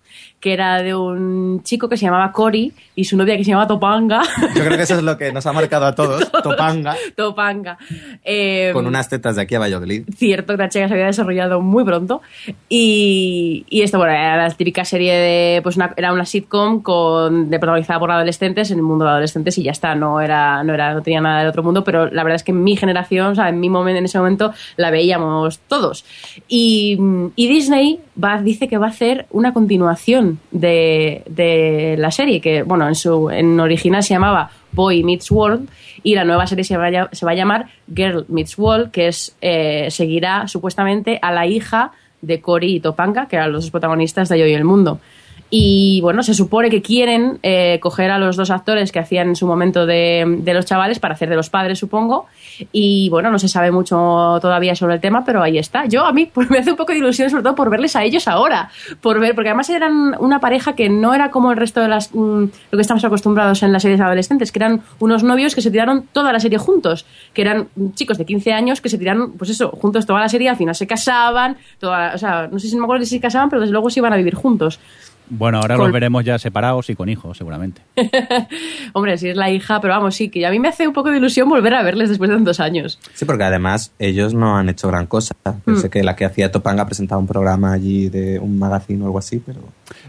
que era de un chico que se llamaba Cory y su novia que se llamaba Topanga. Yo creo que eso es lo que nos ha marcado a todos. Topanga. Topanga. Eh, Con unas tetas de aquí a Valladolid. cierto, una chica se había desarrollado muy pronto. Y, y esto, bueno, era la típica serie de. Pues una- era una sitcom con, de protagonizada por adolescentes en el mundo de adolescentes y ya está, no era, no era, no tenía nada del otro mundo, pero la verdad es que en mi generación, o sea, en mi momento, en ese momento, la veíamos todos. Y, y Disney va, dice que va a hacer una continuación de, de la serie, que, bueno, en su en original se llamaba Boy Meets World y la nueva serie se va a, se va a llamar Girl Meets World, que es eh, seguirá supuestamente a la hija de Cory y Topanga, que eran los protagonistas de Yo y el Mundo. Y bueno, se supone que quieren eh, coger a los dos actores que hacían en su momento de, los chavales para hacer de los padres, supongo. Y bueno, no se sabe mucho todavía sobre el tema, pero ahí está. Yo a mí pues, me hace un poco de ilusión, sobre todo por verles a ellos ahora. Por ver, porque además eran una pareja que no era como el resto de las mm, lo que estamos acostumbrados en las series adolescentes, que eran unos novios que se tiraron toda la serie juntos, que eran chicos de 15 años que se tiraron, pues eso, juntos toda la serie, al final se casaban, o sea, no sé si me acuerdo si se casaban, pero desde luego se iban a vivir juntos. Bueno, ahora Con- los veremos ya separados y con hijos, seguramente. Hombre, si es la hija, pero vamos, sí, que a mí me hace un poco de ilusión volver a verles después de tantos años. Sí, porque además ellos no han hecho gran cosa. Mm. Pensé que la que hacía Topanga presentaba un programa allí de un magazine o algo así, pero...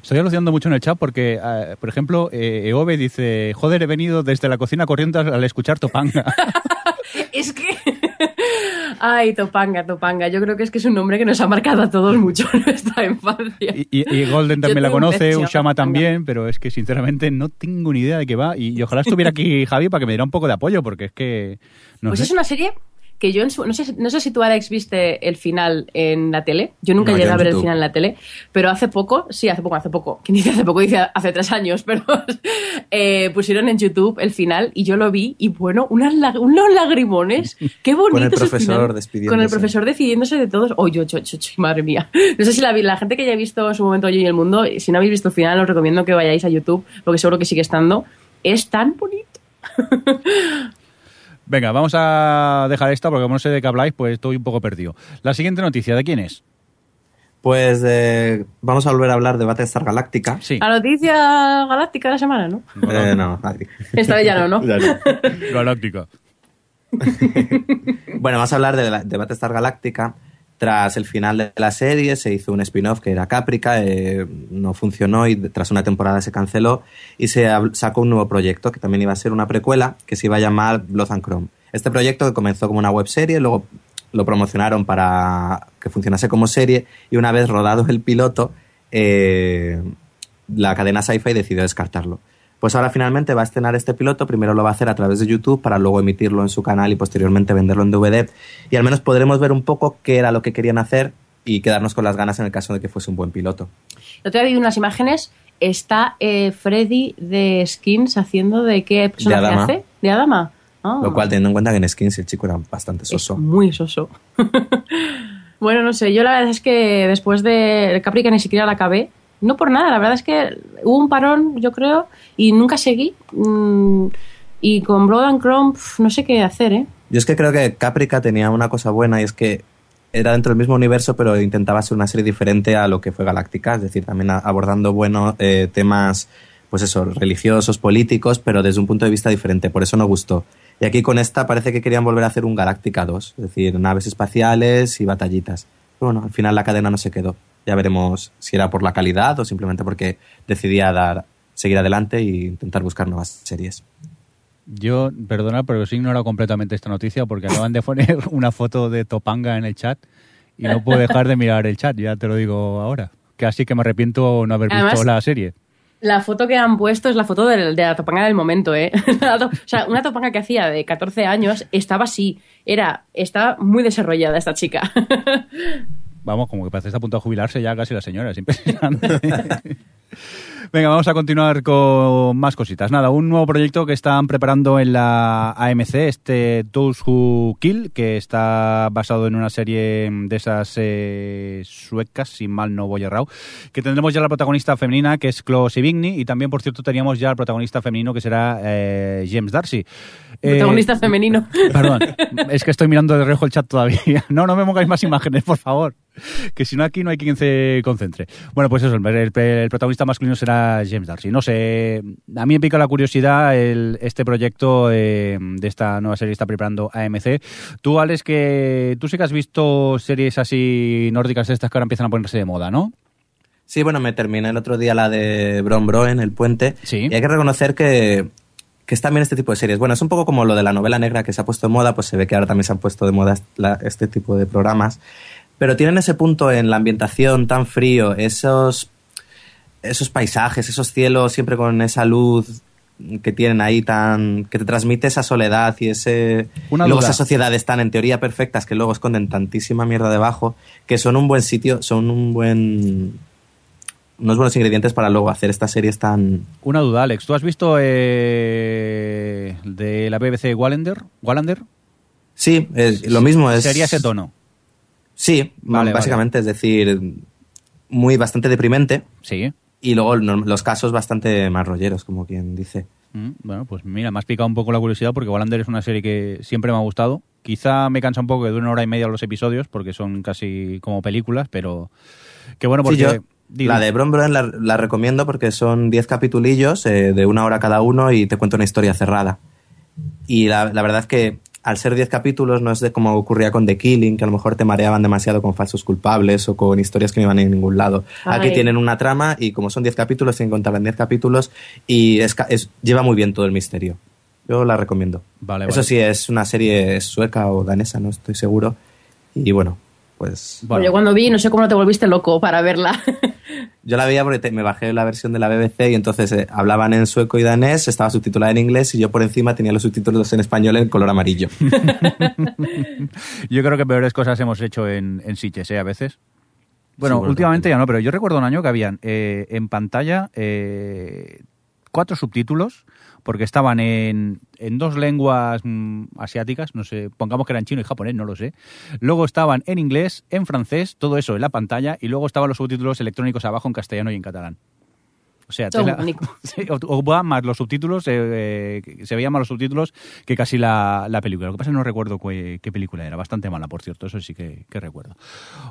Estoy alucinando mucho en el chat porque, eh, por ejemplo, eh, Eove dice, joder, he venido desde la cocina corriendo al escuchar Topanga. Es que. Ay, Topanga, Topanga. Yo creo que es que es un nombre que nos ha marcado a todos mucho en nuestra infancia. y, y- y Golden también la conoce, Ushama también, pero es que sinceramente no tengo ni idea de qué va. Y, y ojalá estuviera aquí Javi para que me diera un poco de apoyo, porque es que... No pues sé. es una serie que yo en su- no, sé, no sé si tú, Alex, viste el final en la tele. Yo nunca No, llegué a ver el final en la tele, pero hace poco, sí, hace poco, hace poco. ¿Quién dice hace poco? Dice hace tres años, pero eh, pusieron en YouTube el final y yo lo vi y bueno, unas unos lagrimones. Qué bonito Con el es profesor final. despidiéndose. Con el profesor decidiéndose de todos. Oh, yo, yo, yo, yo, madre mía. No sé si la, la gente que haya visto en su momento Yo y el Mundo, si no habéis visto el final, os recomiendo que vayáis a YouTube, porque seguro que sigue estando. Es tan bonito. Venga, vamos a dejar esta porque como no sé de qué habláis, pues estoy un poco perdido. La siguiente noticia, ¿de quién es? Pues eh, vamos a volver a hablar de Battlestar Galactica. Sí. La noticia galáctica de la semana, ¿no? Eh, no. Esta vez ya no, ¿no? Ya no. Galáctica. Bueno, vamos a hablar de, de Battlestar Galactica. Tras el final de la serie se hizo un spin-off que era Caprica, eh, no funcionó y tras una temporada se canceló y se sacó un nuevo proyecto que también iba a ser una precuela que se iba a llamar Blood and Chrome. Este proyecto que comenzó como una webserie, luego lo promocionaron para que funcionase como serie y una vez rodado el piloto, eh, la cadena Sci-Fi decidió descartarlo. Pues ahora finalmente va a estrenar este piloto, primero lo va a hacer a través de YouTube para luego emitirlo en su canal y posteriormente venderlo en DVD y al menos podremos ver un poco qué era lo que querían hacer y quedarnos con las ganas en el caso de que fuese un buen piloto. El otro día vi unas imágenes. Está eh, Freddy de Skins haciendo de qué personaje Adama. hace? De Adama. Ah. Lo cual, teniendo en cuenta que en Skins el chico era bastante es soso. muy soso. bueno, no sé, yo la verdad es que después de Caprica ni siquiera la acabé. No por nada, la verdad es que hubo un parón, yo creo, y nunca seguí. Mm, y con Blood and Chrome, no sé qué hacer, ¿eh? Yo es que creo que Caprica tenía una cosa buena y es que era dentro del mismo universo, pero intentaba ser una serie diferente a lo que fue Galáctica, es decir, también abordando buenos eh, temas, pues eso, religiosos, políticos, pero desde un punto de vista diferente. Por eso no gustó. Y aquí con esta parece que querían volver a hacer un Galáctica 2, es decir, naves espaciales y batallitas. Pero bueno, al final la cadena no se quedó. Ya veremos si era por la calidad o simplemente porque decidía dar, seguir adelante e intentar buscar nuevas series. Yo, perdona, pero os he ignorado completamente esta noticia porque acaban de poner una foto de Topanga en el chat y no puedo dejar de mirar el chat, ya te lo digo ahora. casi que me arrepiento no haber visto la serie. La foto que han puesto es la foto del- de, la topanga del momento, ¿eh? O sea, una topanga que hacía de 14 años estaba así. Era, estaba muy desarrollada esta chica. Vamos, como que parece que está a punto de jubilarse ya casi la señora, es impresionante. Venga, vamos a continuar con más cositas. Nada, un nuevo proyecto que están preparando en la AMC, este Those Who Kill, que está basado en una serie de esas eh, suecas, si mal no voy errado, que tendremos ya la protagonista femenina, que es Chloe Sevigny, y también, por cierto, teníamos ya el protagonista femenino, que será eh, James Darcy. Eh, Protagonista femenino. Perdón, es que estoy mirando de reojo el chat todavía. No, no me pongáis más imágenes, por favor. Que si no aquí no hay quien se concentre. Bueno, pues eso, el, el- el protagonista masculino será James Darcy. No sé, a mí me pica la curiosidad el, este proyecto eh, de esta nueva serie que está preparando AMC. Tú, Alex, que tú sí que has visto series así nórdicas estas que ahora empiezan a ponerse de moda, ¿no? Sí, bueno, me terminé el otro día la de Bron Broen, El Puente. Sí. Y hay que reconocer que, que están bien este tipo de series. Bueno, es un poco como lo de la novela negra que se ha puesto de moda, pues se ve que ahora también se han puesto de moda la- este tipo de programas. Pero tienen ese punto en la ambientación tan frío, esos, esos paisajes, esos cielos siempre con esa luz que tienen ahí tan que te transmite esa soledad y ese Una y luego esas sociedades tan en teoría perfectas que luego esconden tantísima mierda debajo que son un buen sitio son un buen unos buenos ingredientes para luego hacer estas series tan Una duda, Alex. ¿Tú has visto eh, de la BBC Wallander? ¿Wallander? sí es, lo mismo es Sería ese tono. Sí Vale, básicamente es decir muy bastante deprimente Sí. y luego los casos bastante más rolleros como quien dice Mm, Bueno, pues mira, me has picado un poco la curiosidad porque Wallander es una serie que siempre me ha gustado. Quizá me cansa un poco que dure una hora y media los episodios porque son casi como películas, pero que bueno porque... Sí, yo la de Bron la, la recomiendo porque son 10 capitulillos eh, de una hora cada uno y te cuento una historia cerrada. Y la, la verdad es que al ser 10 capítulos no es de como ocurría con The Killing, que a lo mejor te mareaban demasiado con falsos culpables o con historias que no iban a ningún lado. Aquí tienen una trama y como son 10 capítulos, tienen que contarla en 10 capítulos y es, lleva muy bien todo el misterio. Yo la recomiendo. Vale, Eso vale. sí, es una serie sueca o danesa, no estoy seguro. Y bueno, pues... Bueno, Yo cuando vi, no sé cómo te volviste loco para verla. Yo la veía porque te- me bajé la versión de la BBC y entonces eh, hablaban en sueco y danés, estaba subtitulada en inglés y yo por encima tenía los subtítulos en español en color amarillo. Yo creo que peores cosas hemos hecho en, en Sitges, ¿eh? A veces. Bueno, Sí, bueno, últimamente ya no, pero yo recuerdo un año que habían eh, en pantalla eh, cuatro subtítulos, porque estaban en, en dos lenguas mm, asiáticas, no sé, pongamos que eran chino y japonés, no lo sé. Luego estaban en inglés, en francés, todo eso en la pantalla, y luego estaban los subtítulos electrónicos abajo en castellano y en catalán. O sea, bonito. Sí, o, o va más los subtítulos, eh, eh, se veían más los subtítulos que casi la, la película. Lo que pasa es que no recuerdo qué, qué película era, bastante mala, por cierto, eso sí que, que recuerdo.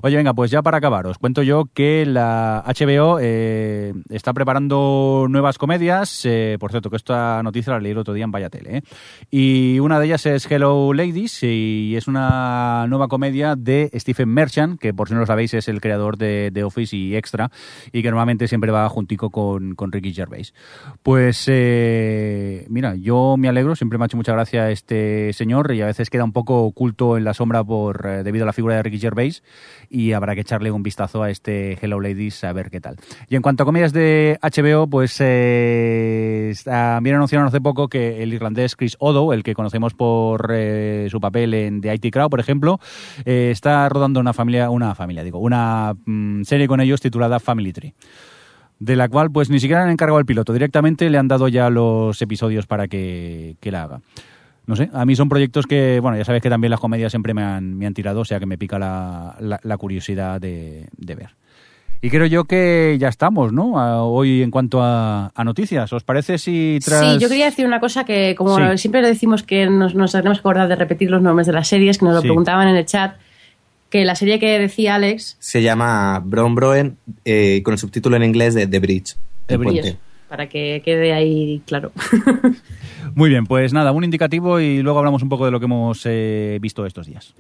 Oye, venga, pues ya para acabar, os cuento yo que la HBO eh, está preparando nuevas comedias, eh, por cierto, que esta noticia la leí el otro día en Vaya Tele, ¿eh? y una de ellas es Hello Ladies, y es una nueva comedia de Stephen Merchant, que por si no lo sabéis es el creador de, de Office y Extra, y que normalmente siempre va juntico con, con Ricky Gervais. Pues eh, mira, yo me alegro, siempre me ha hecho mucha gracia este señor y a veces queda un poco oculto en la sombra por eh, debido a la figura de Ricky Gervais y habrá que echarle un vistazo a este Hello Ladies a ver qué tal. Y en cuanto a comedias de HBO, pues eh, también anunciaron hace poco que el irlandés Chris Odo, el que conocemos por eh, su papel en The IT Crowd, por ejemplo, está rodando una familia, una familia, digo, una mm, serie con ellos titulada Family Tree de la cual pues ni siquiera han encargado el piloto, directamente le han dado ya los episodios para que, que la haga. No sé, a mí son proyectos que, bueno, ya sabes que también las comedias siempre me han, me han tirado, o sea que me pica la, la- la curiosidad de, de ver. Y creo yo que ya estamos, ¿no? A- hoy en cuanto a, a noticias, ¿os parece si tras... Sí, yo quería decir una cosa que, como Sí. siempre decimos que nos, nos tenemos que acordar de repetir los nombres de las series, que nos lo Sí. preguntaban en el chat, que la serie que decía Alex, Se llama Bron Broen eh, con el subtítulo en inglés de The Bridge. The para que quede ahí claro. Muy bien, pues nada, un indicativo y luego hablamos un poco de lo que hemos eh, visto estos días.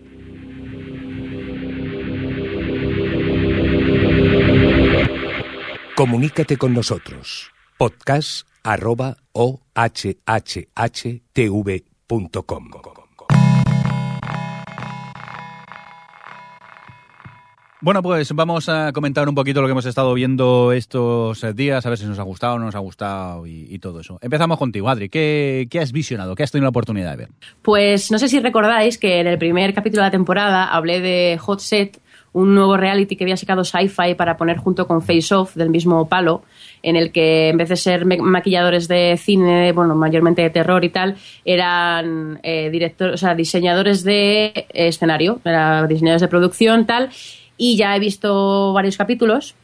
Comunícate con nosotros. Podcast arroba ohhtv.com. Bueno, pues vamos a comentar un poquito lo que hemos estado viendo estos eh, días, a ver si nos ha gustado o no nos ha gustado y, todo eso. Empezamos contigo, Adri. ¿Qué, ¿Qué has visionado? ¿Qué has tenido la oportunidad de ver? Pues no sé si recordáis que en el primer capítulo de la temporada hablé de Hot Set, un nuevo reality que había sacado Sci-Fi para poner junto con Face Off del mismo palo, en el que en vez de ser maquilladores de cine, bueno, mayormente de terror y tal, eran eh, director- o sea, diseñadores de escenario, eran diseñadores de producción, tal. Y ya he visto varios capítulos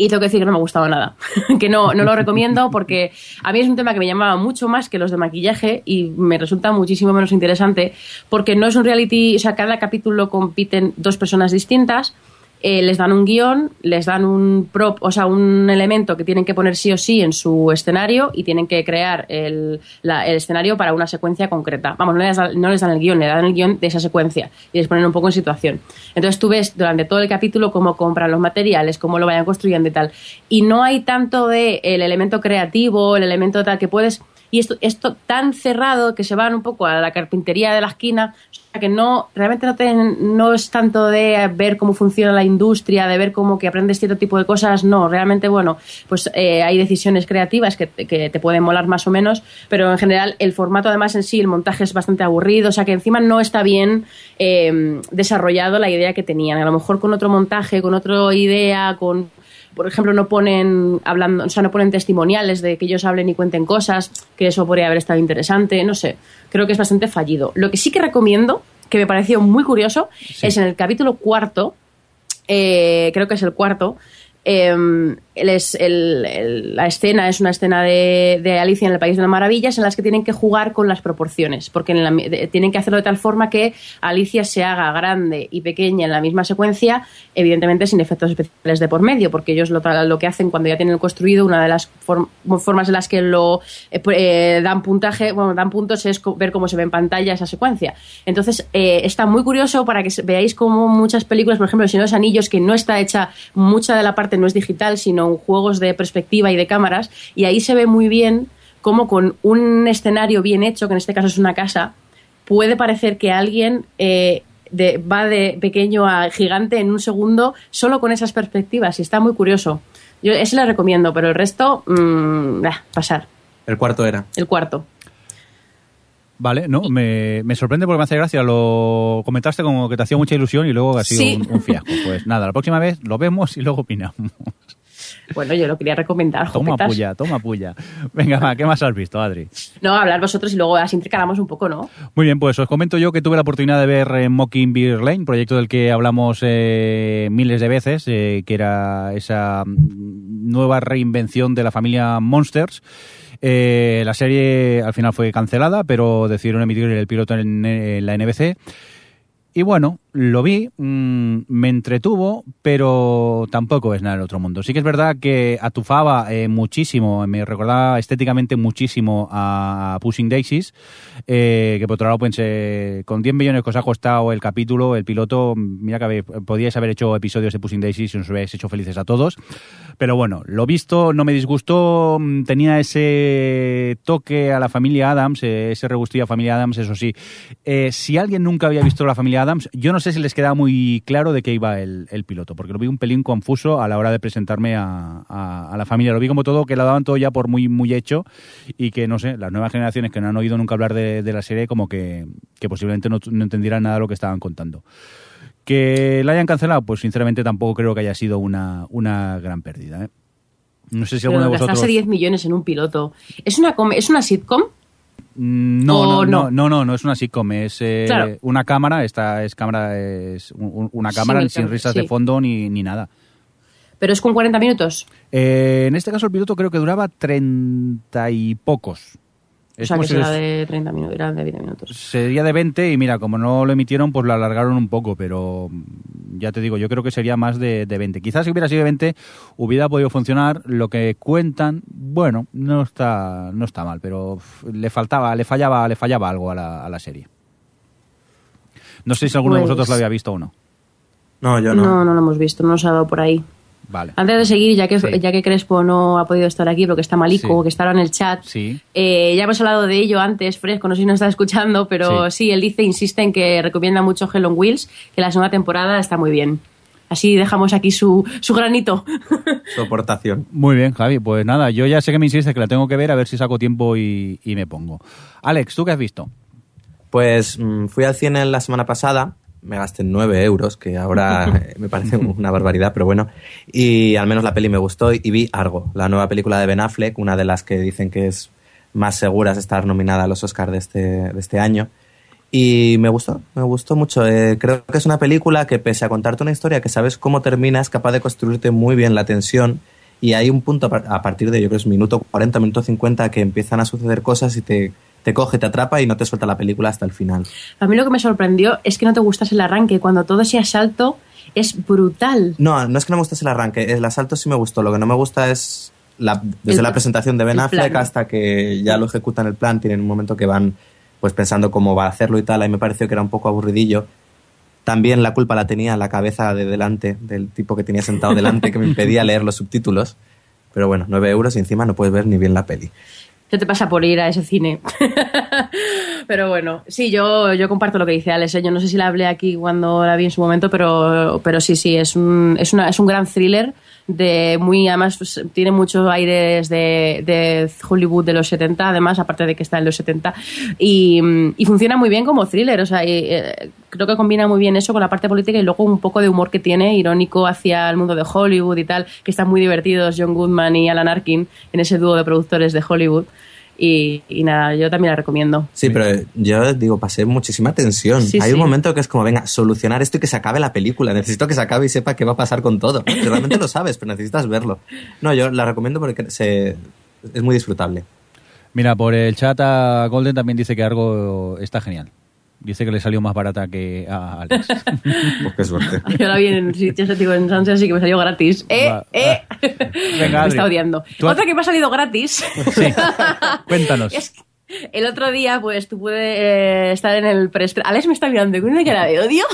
y tengo que decir que no me ha gustado nada. que no, no lo recomiendo porque a mí es un tema que me llamaba mucho más que los de maquillaje y me resulta muchísimo menos interesante porque no es un reality, o sea, cada capítulo compiten dos personas distintas. Eh, les dan un guion, les dan un prop, o sea, un elemento que tienen que poner sí o sí en su escenario y tienen que crear el, el escenario para una secuencia concreta. Vamos, no les, dan, no les dan el guion, le dan el guion de esa secuencia y les ponen un poco en situación. Entonces tú ves durante todo el capítulo cómo compran los materiales, cómo lo vayan construyendo y tal. Y no hay tanto de el elemento creativo, el elemento tal que puedes... Y esto, esto tan cerrado que se van un poco a la carpintería de la esquina, que no, realmente no, te- no es tanto de ver cómo funciona la industria, de ver cómo que aprendes cierto tipo de cosas, no, realmente, bueno, pues eh, hay decisiones creativas que, que te pueden molar más o menos, pero en general el formato además en sí, el montaje es bastante aburrido, o sea que encima no está bien eh, desarrollado la idea que tenían. A lo mejor con otro montaje, con otra idea, con por ejemplo, no ponen hablando, o sea, no ponen testimoniales de que ellos hablen y cuenten cosas, que eso podría haber estado interesante, no sé. Creo que es bastante fallido. Lo que sí que recomiendo, que me pareció muy curioso, es en el capítulo cuarto, eh, creo que es el cuarto. eh, la escena es una escena de, Alicia en el País de las Maravillas en las que tienen que jugar con las proporciones, porque tienen que hacerlo de tal forma que Alicia se haga grande y pequeña en la misma secuencia, evidentemente sin efectos especiales de por medio, porque ellos lo, que hacen cuando ya tienen construido, una de las form- formas en las que lo eh, eh, dan puntaje, bueno, dan puntos es ver cómo se ve en pantalla esa secuencia. Entonces, eh, está muy curioso para que veáis cómo muchas películas, por ejemplo, El Señor de los Anillos, que no está hecha, mucha de la parte no es digital, sino juegos de perspectiva y de cámaras, y ahí se ve muy bien cómo con un escenario bien hecho, que en este caso es una casa, puede parecer que alguien eh, de- va de pequeño a gigante en un segundo solo con esas perspectivas, y está muy curioso. Yo ese le recomiendo, pero el resto, mm, bah, pasar. El cuarto era. El cuarto. Vale, no, me, me sorprende porque me hace gracia. Lo comentaste como que te hacía mucha ilusión y luego ha sido Sí. un, un fiasco. Pues nada, la próxima vez lo vemos y luego opinamos. Bueno, yo lo quería recomendar. Toma jopetas. puya, toma puya. Venga, va, ¿qué más has visto, Adri? No, hablar vosotros y luego así intercalamos un poco, ¿no? Muy bien, pues os comento yo que tuve la oportunidad de ver eh, Mockingbird Lane, proyecto del que hablamos eh, miles de veces, eh, que era esa mm, nueva reinvención de la familia Monsters. La serie al final fue cancelada, pero decidieron emitir el piloto en, en la NBC. Y bueno, lo vi, mm, me entretuvo, pero tampoco es nada del otro mundo. Sí que es verdad que atufaba eh, muchísimo, me recordaba estéticamente muchísimo a Pushing Daisies, eh, que por otro lado pensé, con 10 millones que os ha costado el capítulo, el piloto, mira que habéis- podíais haber hecho episodios de Pushing Daisies y os hubierais hecho felices a todos. Pero bueno, lo visto no me disgustó, mm, tenía ese toque a la familia Adams, eh, ese regustillo a familia Adams, eso sí. Eh, si alguien nunca había visto la familia Adams, yo no sé si les quedaba muy claro de qué iba el, el piloto, porque lo vi un pelín confuso a la hora de presentarme a, a- a la familia. Lo vi como todo, que lo daban todo ya por muy, muy hecho y que, no sé, las nuevas generaciones que no han oído nunca hablar de, de la serie, como que, que posiblemente no, no entendieran nada de lo que estaban contando. Que la hayan cancelado, pues sinceramente tampoco creo que haya sido una, una gran pérdida. ¿eh? No sé si alguno de gastarse vosotros... 10 millones en un piloto. ¿Es una, ¿Es una sitcom? No, ¿O no, no, no? no, no, es una sitcom, es eh, Claro. una cámara, esta es cámara, es un- un- una cámara sin risas sí. de fondo ni, ni nada. Pero es con 40 minutos. Eh, en este caso el piloto creo que duraba treinta y pocos. O sea, que si será es- de 30 minutos, era de 20 minutos. Sería de 20 y mira, como no lo emitieron, pues lo alargaron un poco, pero ya te digo, yo creo que sería más de, de 20. Quizás si hubiera sido de 20 hubiera podido funcionar. Lo que cuentan, bueno, no está, no está mal, pero le faltaba, le fallaba, le fallaba algo a la, a la serie. No sé si alguno de Pues- vosotros lo había visto o no. No, yo no. No, no lo hemos visto, no nos ha dado por ahí. Vale. Antes de seguir, ya que, Sí. ya que Crespo no ha podido estar aquí porque está malico, Sí. que estaba en el chat, Sí. eh, ya hemos hablado de ello antes, Fresco, no sé si nos está escuchando, pero Sí. sí. él dice, insiste en que recomienda mucho Hell on Wheels, que la segunda temporada está muy bien. Así dejamos aquí su, su granito. Su aportación. Muy bien, Javi. Pues nada, yo ya sé que me insistes que la tengo que ver, a ver si saco tiempo y, y me pongo. Alex, ¿tú qué has visto? Pues mm, fui al cine la semana pasada, me gasté 9 euros, que ahora eh, me parece una barbaridad, pero bueno. Y al menos la peli me gustó y vi Argo, la nueva película de Ben Affleck, una de las que dicen que es más seguras de estar nominada a los Oscars de este, de este año. Y me gustó, me gustó mucho. Eh, creo que es una película que pese a contarte una historia que sabes cómo termina, es capaz de construirte muy bien la tensión. Y hay un punto a partir de, yo creo que es minuto 40, minuto 50, que empiezan a suceder cosas y te, te coge, te atrapa y no te suelta la película hasta el final. A mí lo que me sorprendió es que no te gustase el arranque. Cuando todo ese asalto es brutal. No, no es que no me gustase el arranque, el asalto sí me gustó. Lo que no me gusta es la, desde El- la presentación de Ben Affleck plan. hasta que ya lo ejecutan el plan, tienen un momento que van pues pensando cómo va a hacerlo y tal, ahí me pareció que era un poco aburridillo. También la culpa la tenía la cabeza de delante del tipo que tenía sentado delante que me impedía leer los subtítulos. Pero bueno, 9 euros y encima no puedes ver ni bien la peli. ¿Qué te pasa por ir a ese cine? pero bueno, sí, yo, yo comparto lo que dice Alex. ¿eh? Yo no sé si la hablé aquí cuando la vi en su momento, pero, pero sí, sí, es un, es, una, es un gran thriller. De muy, además, pues, tiene muchos aires de, de Hollywood de los 70, además, aparte de que está en los 70. Y, mm, y funciona muy bien como thriller. O sea, y, eh, creo que combina muy bien eso con la parte política y luego un poco de humor que tiene, irónico hacia el mundo de Hollywood y tal, que están muy divertidos John Goodman y Alan Arkin en ese dúo de productores de Hollywood. Y, y nada, yo también la recomiendo. Sí, pero yo digo, pasé muchísima tensión. Sí, Hay un momento que es como, venga, solucionar esto y que se acabe la película. Necesito que se acabe y sepa qué va a pasar con todo. Que realmente lo sabes, pero necesitas verlo. No, yo la recomiendo porque se, es muy disfrutable. Mira, por el chat a Golden también dice que algo está genial. Dice que le salió más barata que a Alex. Pues qué suerte. Yo la vi en sitios digo, en Sunset, así que me salió gratis. ¡Eh! Va- ¡Eh! Venga, me está odiando. Has- Otra que me ha salido gratis. Sí. Cuéntanos. Es que el otro día, pues, tú pude eh, estar en el preestreno. Alex me está mirando con una cara de odio.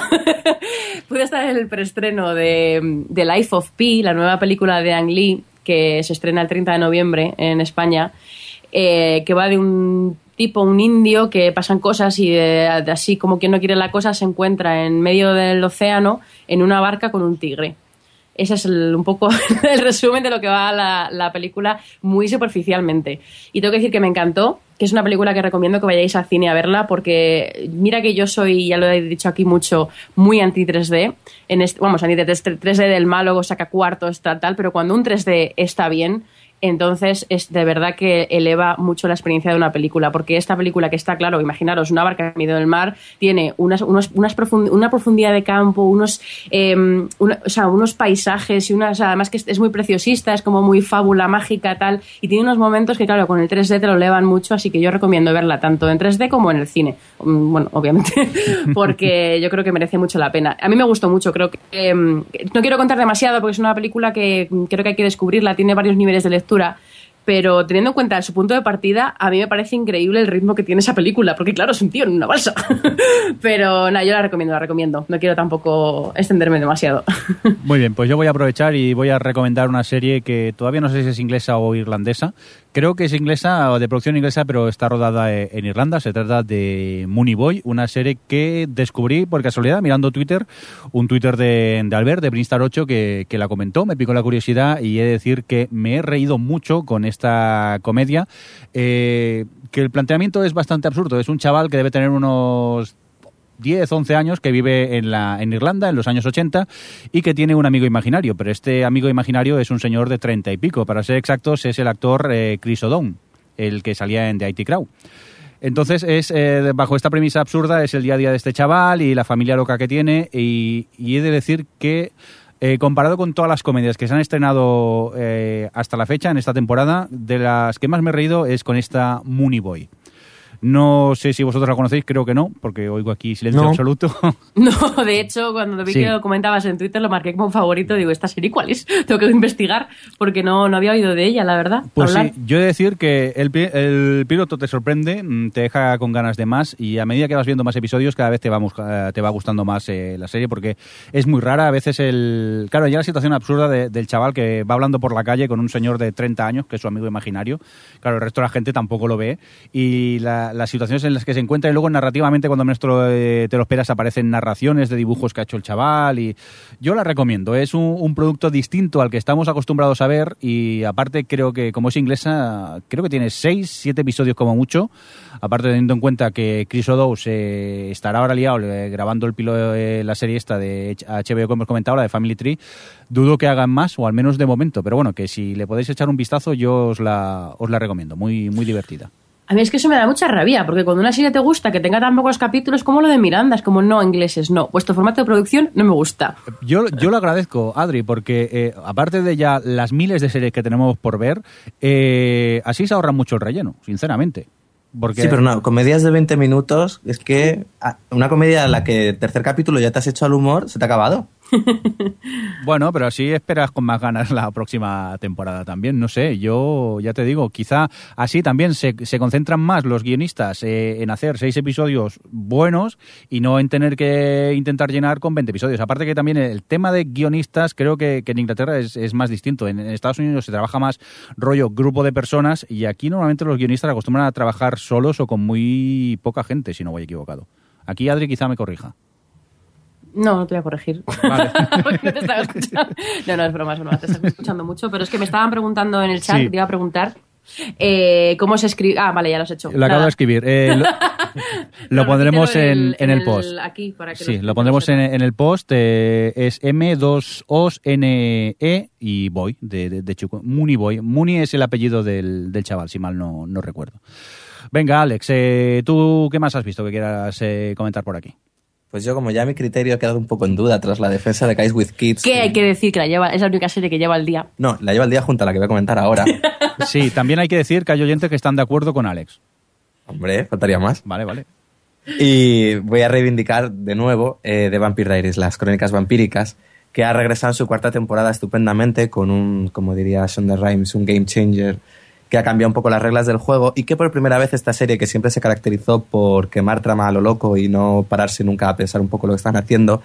pude estar en el preestreno de, de Life of Pi, la nueva película de Ang Lee, que se estrena el 30 de noviembre en España, eh, que va de un tipo, un indio, que pasan cosas y de así como quien no quiere la cosa, se encuentra en medio del océano en una barca con un tigre. Ese es el- un poco el resumen de lo que va la, la película muy superficialmente. Y tengo que decir que me encantó, que es una película que recomiendo que vayáis al cine a verla, porque mira que yo soy, ya lo he dicho aquí mucho, muy anti 3D. En este, vamos, anti 3D del malo, saca cuartos, tal, tal, pero cuando un 3D está bien, entonces es de verdad que eleva mucho la experiencia de una película, porque esta película que está, claro, imaginaros, una barca en medio del mar, tiene unas, unos, unas profund- una profundidad de campo, unos, eh, o sea, unos paisajes y unas, además que es, muy preciosista, es como muy fábula mágica tal, y tiene unos momentos que, claro, con el 3D te lo elevan mucho, así que yo recomiendo verla tanto en 3D como en el cine. Mm, Bueno, obviamente, porque yo creo que merece mucho la pena. A mí me gustó mucho, creo que... eh, no quiero contar demasiado porque es una película que creo que hay que descubrirla, tiene varios niveles de lectura, pero teniendo en cuenta su punto de partida, a mí me parece increíble el ritmo que tiene esa película, porque claro, es un tío en una balsa. pero nada, yo la recomiendo, la recomiendo. No quiero tampoco extenderme demasiado. Muy bien, pues yo voy a aprovechar y voy a recomendar una serie que todavía no sé si es inglesa o irlandesa. Creo que es inglesa de producción inglesa, pero está rodada eh, en Irlanda. Se trata de Mooney Boy, una serie que descubrí por casualidad mirando Twitter, un Twitter de, de Albert, de Brinstar 8, que, que la comentó, me picó la curiosidad y he de decir que me he reído mucho con esta comedia, eh, que el planteamiento es bastante absurdo. Es un chaval que debe tener unos 10, 11 años que vive en, la, en Irlanda en los años 80 y que tiene un amigo imaginario, pero este amigo imaginario es un señor de 30 y pico. Para ser exactos, es el actor eh, Chris O'Donnell, el que salía en The IT Crowd. Entonces, es eh, bajo esta premisa absurda, es el día a día de este chaval y la familia loca que tiene, y, he de decir que eh, comparado con todas las comedias que se han estrenado hasta la fecha en esta temporada, de las que más me he reído es con esta Mooney Boy. No sé si vosotros la conocéis, creo que no, porque oigo aquí silencio No. absoluto. No, de hecho, cuando vi Sí. que lo comentabas en Twitter, lo marqué como favorito. Digo, ¿esta serie cuál es? Tengo que investigar porque no, no había oído de ella, la verdad. Pues hablar. sí, yo he de decir que el, el piloto te sorprende, mm, te deja con ganas de más y a medida que vas viendo más episodios cada vez te va, musca- te va gustando más eh, la serie porque es muy rara. A veces el... Claro, ya la situación absurda de- del chaval que va hablando por la calle con un señor de 30 años, que es su amigo imaginario. Claro, el resto de la gente tampoco lo ve y la, las situaciones en las que se encuentra y luego narrativamente cuando menos te lo, eh, te lo esperas aparecen narraciones de dibujos que ha hecho el chaval y yo la recomiendo. Es un, producto distinto al que estamos acostumbrados a ver y aparte creo que como es inglesa creo que tiene seis, siete episodios como mucho. Aparte teniendo en cuenta que Chris O'Dowd eh, estará ahora liado eh, grabando el pilo de la serie esta de HBO que hemos comentado, la de Family Tree, dudo que hagan más o al menos de momento. Pero bueno, que si le podéis echar un vistazo yo os la, os la recomiendo. Muy, muy divertida. A mí es que eso me da mucha rabia, porque cuando una serie te gusta que tenga tan pocos capítulos como lo de Miranda, es como no, ingleses, no. Vuestro formato de producción no me gusta. Yo, yo lo agradezco, Adri, porque eh, aparte de ya las miles de series que tenemos por ver, eh, así se ahorra mucho el relleno, sinceramente. Porque... Sí, pero no, comedias de 20 minutos, es que ah, una comedia en la que tercer capítulo ya te has hecho al humor, se te ha acabado. Bueno, pero así esperas con más ganas la próxima temporada también. No sé, yo ya te digo, quizá así también se, se concentran más los guionistas eh, en hacer seis episodios buenos y no en tener que intentar llenar con 20 episodios. Aparte que también el tema de guionistas creo que, en Inglaterra es, es, más distinto. En, Estados Unidos se trabaja más rollo grupo de personas y aquí normalmente los guionistas acostumbran a trabajar solos o con muy poca gente, si no voy equivocado. Aquí Adri quizá me corrija. No, no te voy a corregir. Vale. no, te no, no, es broma, es broma. Te estás escuchando mucho. Pero es que me estaban preguntando en el chat, sí. te iba a preguntar eh, cómo se escribe. Ah, vale, ya lo has hecho. Lo Nada. acabo de escribir. Eh, lo, lo pondremos en, en, el post. aquí, para que sí, lo pondremos en, en, el post. Eh, es M2OSNE y Boy, de, de, de Chuco. Muni Boy. Muni es el apellido del, del chaval, si mal no, no recuerdo. Venga, Alex, eh, ¿tú qué más has visto que quieras eh, comentar por aquí? Pues yo, como ya mi criterio ha quedado un poco en duda tras la defensa de Guys with Kids. ¿Qué hay que decir? Que la lleva, es la única serie que lleva el día. No, la lleva el día junto a la que voy a comentar ahora. sí, también hay que decir que hay oyentes que están de acuerdo con Alex. Hombre, faltaría más. Vale, vale. Y voy a reivindicar de nuevo eh, The Vampire Diaries, las crónicas vampíricas, que ha regresado en su cuarta temporada estupendamente con un, como diría Shonda Rhimes, un game changer que ha cambiado un poco las reglas del juego y que por primera vez esta serie, que siempre se caracterizó por quemar trama a lo loco y no pararse nunca a pensar un poco lo que están haciendo,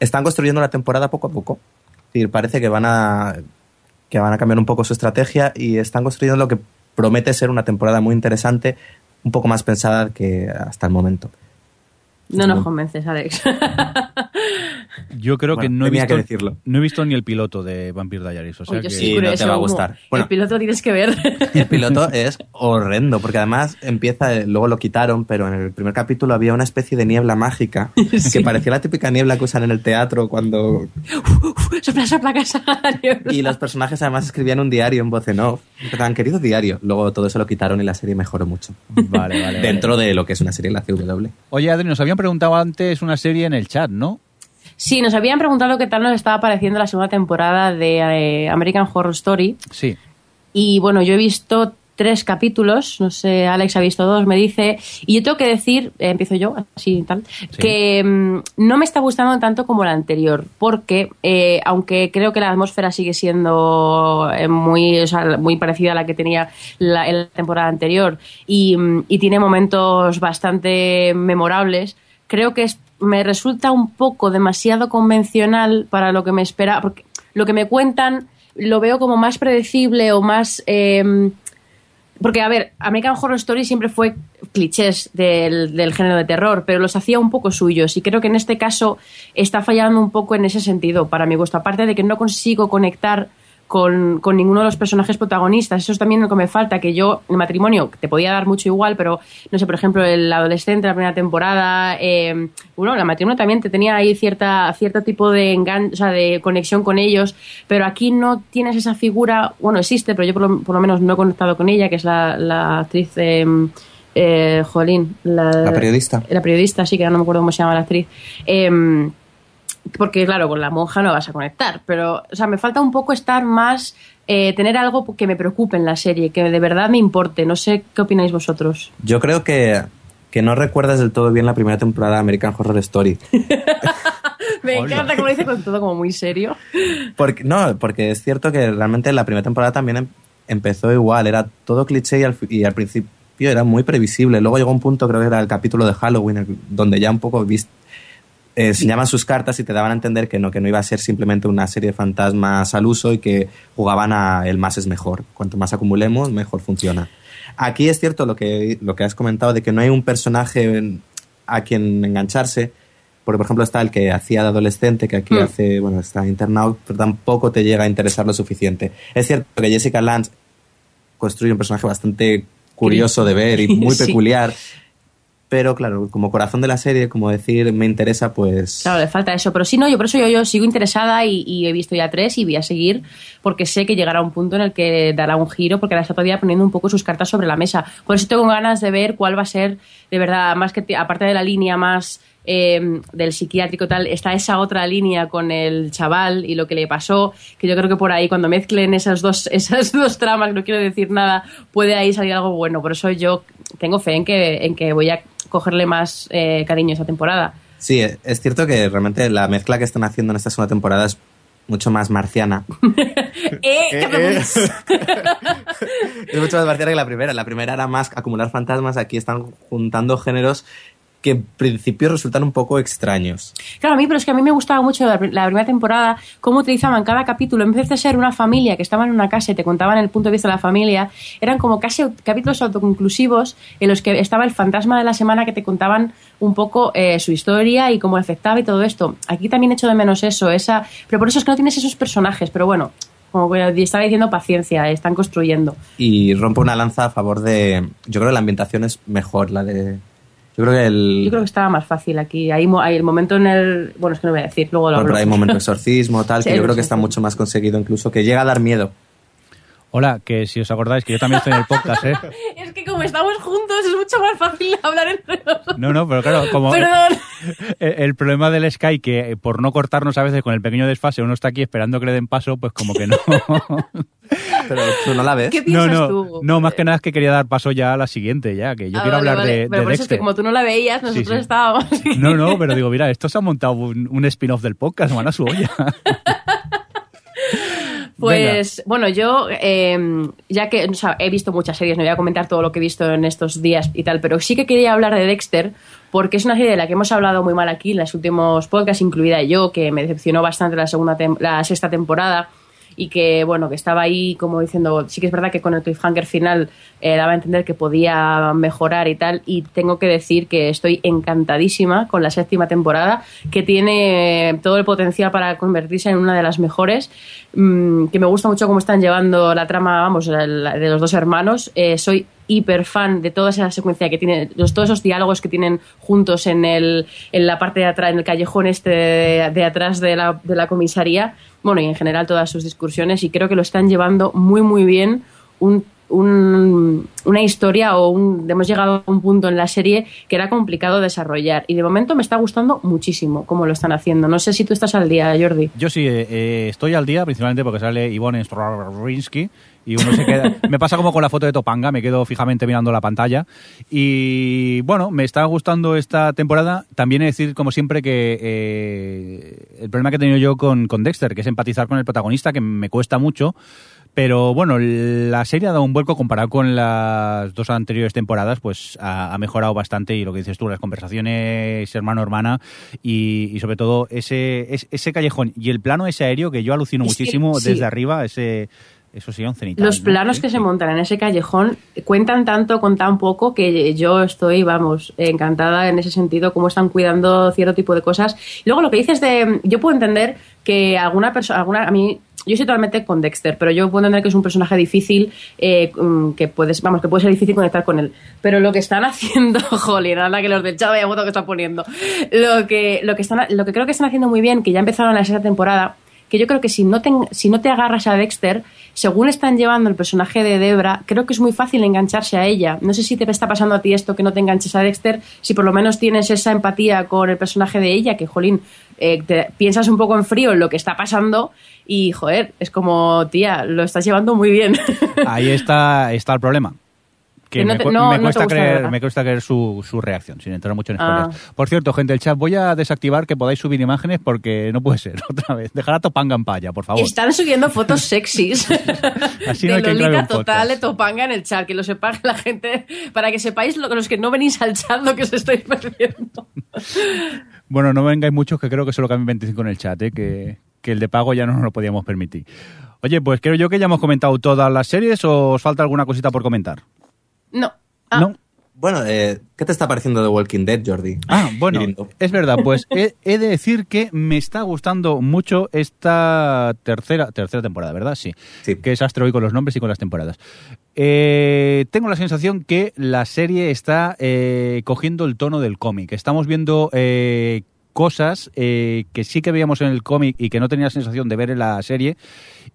están construyendo la temporada poco a poco. Es decir, parece que van a que van a cambiar un poco su estrategia y están construyendo lo que promete ser una temporada muy interesante, un poco más pensada que hasta el momento. No nos convences, Alex. Yo creo bueno, que no he, visto, que decirlo. no he visto ni el piloto de Vampire Diaries. O sea que... sí, no te va a gustar. Bueno. el piloto tienes que ver. El piloto es horrendo, porque además empieza, luego lo quitaron, pero en el primer capítulo había una especie de niebla mágica Sí. que parecía la típica niebla que usan en el teatro cuando... sopla, sopla, casa. Y los personajes además escribían un diario en voz en off. Empezaban, querido diario. Luego todo eso lo quitaron y la serie mejoró mucho. Vale, vale. Dentro de lo que es una serie en la CW. Oye, Adri, nos habían preguntado antes una serie en el chat, ¿no? Sí, nos habían preguntado qué tal nos estaba pareciendo la segunda temporada de eh, American Horror Story. Sí. Y bueno, yo he visto tres capítulos, no sé, Alex ha visto dos, me dice, y yo tengo que decir, eh, empiezo yo, así y tal, Sí. que mm, no me está gustando tanto como la anterior, porque eh, aunque creo que la atmósfera sigue siendo eh, muy, o sea, muy parecida a la que tenía la, en la temporada anterior y, mm, y tiene momentos bastante memorables, creo que es- me resulta un poco demasiado convencional para lo que me espera, porque lo que me cuentan lo veo como más predecible o más... em, porque, a ver, American Horror Story siempre fue clichés del, del género de terror, pero los hacía un poco suyos. Y creo que en este caso está fallando un poco en ese sentido, para mi gusto. Aparte de que no consigo conectar con, con ninguno de los personajes protagonistas. Eso es también lo que me falta, que yo, el matrimonio, te podía dar mucho igual, pero, no sé, por ejemplo, el adolescente, la primera temporada, eh, bueno, el matrimonio también te tenía ahí cierta, cierto tipo de engan o sea, de conexión con ellos, pero aquí no tienes esa figura, bueno, existe, pero yo por lo, por lo menos no he conectado con ella, que es la, la actriz, eh, eh, Jolín, la, La periodista. la periodista, sí, que no me acuerdo cómo se llama la actriz. Em, porque, claro, con la monja no vas a conectar. Pero, o sea, me falta un poco estar más. eh, tener algo que me preocupe en la serie, que de verdad me importe. No sé qué opináis vosotros. Yo creo que, que no recuerdas del todo bien la primera temporada de American Horror Story. Me Hola. encanta como dice con todo como muy serio. Porque, no, porque es cierto que realmente la primera temporada también em- empezó igual, era todo cliché y al, y al principio era muy previsible. Luego llegó un punto, creo que era el capítulo de Halloween, donde ya un poco vis- eh, enseñaban sus cartas y te daban a entender que no, que no iba a ser simplemente una serie de fantasmas al uso y que jugaban a el más es mejor. Cuanto más acumulemos, mejor funciona. Aquí es cierto lo que, lo que has comentado de que no hay un personaje a quien engancharse. Porque, por ejemplo, está el que hacía de adolescente, que aquí Hmm. hace, bueno, está internado, pero tampoco te llega a interesar lo suficiente. Es cierto que Jessica Lange construye un personaje bastante curioso de ver y muy Sí. peculiar. Pero claro, como corazón de la serie, como decir, me interesa, pues. Claro, le falta eso. Pero sí, no, yo por eso yo, yo sigo interesada y, he visto ya tres y voy a seguir porque sé que llegará un punto en el que dará un giro porque la está todavía poniendo un poco sus cartas sobre la mesa. Por eso tengo ganas de ver cuál va a ser, de verdad, más que aparte de la línea más eh, del psiquiátrico tal, está esa otra línea con el chaval y lo que le pasó, que yo creo que por ahí cuando mezclen esas dos, esas dos tramas, no quiero decir nada, puede ahí salir algo bueno. Por eso yo tengo fe en que, en que voy a cogerle más eh, cariño a esa temporada. Sí, e- es cierto que realmente la mezcla que están haciendo en esta segunda temporada es mucho más marciana. ¡Eh! ¿qué preguntas? es mucho más marciana que la primera. La primera era más acumular fantasmas, aquí están juntando géneros que en principio resultan un poco extraños. Claro, a mí, pero es que a mí me gustaba mucho la, la primera temporada cómo utilizaban cada capítulo. En vez de ser una familia que estaba en una casa y te contaban el punto de vista de la familia, eran como casi capítulos autoconclusivos en los que estaba el fantasma de la semana que te contaban un poco eh, su historia y cómo afectaba y todo esto. Aquí también echo de menos eso, esa, pero por eso es que no tienes esos personajes. Pero bueno, como estaba diciendo, paciencia, están construyendo. Y rompo una lanza a favor de... Yo creo que la ambientación es mejor, la de... Yo creo que el... Yo creo que estaba más fácil aquí. Ahí, mo- ahí el momento en el. Bueno, es que no voy a decir, luego lo Bueno, pero hablo. hay momento de exorcismo, tal, Sí, que yo creo que está mucho más conseguido incluso, que llega a dar miedo. Hola, que si os acordáis que yo también estoy en el podcast, ¿eh? Es que como estamos juntos es mucho más fácil hablar entre nosotros. No, no, pero claro, como Perdón. el, el problema del Sky que eh, por no cortarnos a veces con el pequeño desfase uno está aquí esperando que le den paso, pues como que no. Pero tú no la ves. ¿Qué no, piensas no, tú? no, más que nada es que quería dar paso ya a la siguiente, ya, que yo Ah, quiero vale, hablar vale. de, Pero de por eso es que como tú no la veías, nosotros sí. estábamos. No, no, pero digo, mira, estos han montado un, un spin-off del podcast, van a su olla. Pues bueno, yo eh, ya que he visto muchas series, no voy a comentar todo lo que he visto en estos días y tal, pero sí que quería hablar de Dexter porque es una serie de la que hemos hablado muy mal aquí en los últimos podcasts, incluida yo, que me decepcionó bastante la segunda la sexta temporada y que bueno que estaba ahí como diciendo sí que es verdad que con el cliffhanger final eh, daba a entender que podía mejorar y tal y tengo que decir que estoy encantadísima con la séptima temporada que tiene todo el potencial para convertirse en una de las mejores mm, que me gusta mucho cómo están llevando la trama vamos de los dos hermanos Eh, soy hiper fan de toda esa secuencia que tiene los, todos esos diálogos que tienen juntos en, el, en la parte de atrás en el callejón este de, atrás de la, de la comisaría bueno, y en general todas sus discusiones, y creo que lo están llevando muy, muy bien. Un, un- una historia o un, hemos llegado a un punto en la serie que era complicado desarrollar. Y de momento me está gustando muchísimo cómo lo están haciendo. No sé si tú estás al día, Jordi. Yo sí, eh, eh, estoy al día, principalmente porque sale Ivonne Stravinsky y uno se queda... me pasa como con la foto de Topanga, me quedo fijamente mirando la pantalla. Y bueno, me está gustando esta temporada. También he de decir, como siempre, que eh, el problema que he tenido yo con, con Dexter, que es empatizar con el protagonista, que me cuesta mucho. Pero bueno, la serie ha dado un vuelco comparado con las dos anteriores temporadas, pues ha, ha mejorado bastante y lo que dices tú, las conversaciones hermano-hermana y, y sobre todo ese, es- ese callejón y el plano ese aéreo que yo alucino Es que, muchísimo sí. desde arriba, ese eso cenital. Los ¿no? planos Sí, que sí. se montan en ese callejón cuentan tanto con tan poco que yo estoy, vamos, encantada en ese sentido, cómo están cuidando cierto tipo de cosas. Y luego lo que dices de. Yo puedo entender que alguna persona. alguna A mí. Yo estoy totalmente con Dexter, pero yo puedo entender que es un personaje difícil, eh, mm, que puedes, vamos, que puede ser difícil conectar con él. Pero lo que están haciendo, jolín, anda que los del chat vaya voto que están poniendo. Lo que, lo que están, lo que creo que están haciendo muy bien, que ya empezaron la sexta temporada, que yo creo que si no te, si no te agarras a Dexter, según están llevando el personaje de Debra, creo que es muy fácil engancharse a ella. No sé si te está pasando a ti esto que no te enganches a Dexter, si por lo menos tienes esa empatía con el personaje de ella, que jolín, eh, te piensas un poco en frío en lo que está pasando y joder, es como, tía, lo estás llevando muy bien. Ahí está, está el problema. Que Que no me, te- no- cuesta creer, verdad. me cuesta creer su, su reacción, sin entrar mucho en Ah. spoilers. Por cierto, gente del chat, voy a desactivar que podáis subir imágenes porque no puede ser otra vez. Dejar a Topanga en paya, por favor. Están subiendo fotos sexys Así no de Lolita total de Topanga en el chat, que lo sepa la gente, para que sepáis lo- los que no venís al chat lo que os estáis perdiendo. Bueno, no vengáis muchos que creo que solo cambian 25 en el chat, ¿eh? que, que el de pago ya no nos lo podíamos permitir. Oye, pues creo yo que ya hemos comentado todas las series o os falta alguna cosita por comentar. No. Ah, ¿No? Bueno, eh, ¿qué te está pareciendo The Walking Dead, Jordi? Ah, bueno, es verdad, pues he, he de decir que me está gustando mucho esta tercera, tercera temporada, ¿verdad? Sí. Sí. Que es astro hoy con los nombres y con las temporadas. Eh, tengo la sensación que la serie está eh, cogiendo el tono del cómic. Estamos viendo eh, cosas eh, que sí que veíamos en el cómic y que no tenía la sensación de ver en la serie.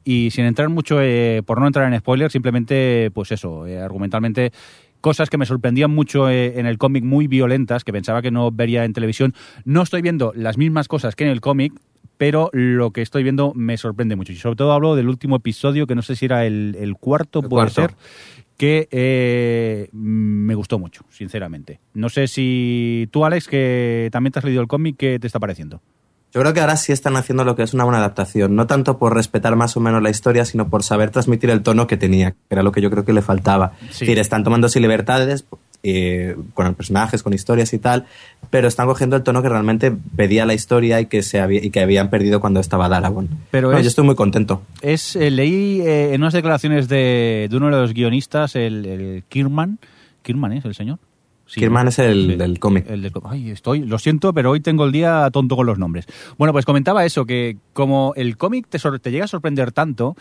Y sin entrar mucho, eh, por no entrar en spoilers, simplemente, pues eso, eh, argumentalmente cosas que me sorprendían mucho eh, en el cómic, muy violentas, que pensaba que no vería en televisión. No estoy viendo las mismas cosas que en el cómic, pero lo que estoy viendo me sorprende mucho. Y sobre todo hablo del último episodio, que no sé si era el, el cuarto, El puede cuarto. ser, que eh, me gustó mucho, sinceramente. No sé si tú, Alex, que también te has leído el cómic, ¿qué te está pareciendo? Yo creo que ahora sí están haciendo lo que es una buena adaptación, no tanto por respetar más o menos la historia, sino por saber transmitir el tono que tenía, que era lo que yo creo que le faltaba. Sí. Es decir, están tomándose libertades eh, con personajes, con historias y tal, pero están cogiendo el tono que realmente pedía la historia y que, se había, y que habían perdido cuando estaba Darabon. Pero Bueno, es- Yo estoy muy contento. Es, eh, leí eh, en unas declaraciones de, de uno de los guionistas, el, el Kirman. ¿Kirman es el señor? Sí, Kirman es el del cómic. El del co- Ay, estoy, lo siento, pero hoy tengo el día tonto con los nombres. Bueno, pues comentaba eso, que como el cómic te llega a sorprender tanto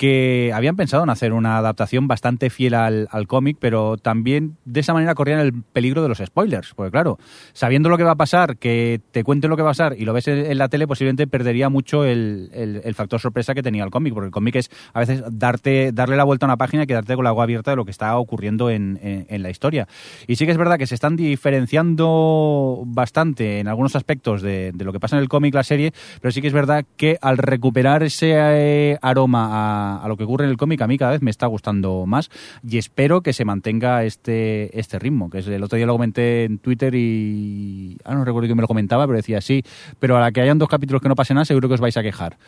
que habían pensado en hacer una adaptación bastante fiel al, al cómic, pero también de esa manera corrían el peligro de los spoilers. Porque claro, sabiendo lo que va a pasar, que te cuente lo que va a pasar y lo ves en, en la tele, posiblemente perdería mucho el, el- el factor sorpresa que tenía el cómic, porque el cómic es a veces darte, darle la vuelta a una página y quedarte con la agua abierta de lo que está ocurriendo en, en- en la historia. Y sí que es verdad que se están diferenciando bastante en algunos aspectos de, de lo que pasa en el cómic, la serie, pero sí que es verdad que al recuperar ese eh, aroma a, a lo que ocurre en el cómic, a mí cada vez me está gustando más y espero que se mantenga este, este ritmo, que es el otro día lo comenté en Twitter y... Ah, no recuerdo quién me lo comentaba, pero decía sí, pero a la que hayan dos capítulos que no pase nada, seguro que os vais a quejar.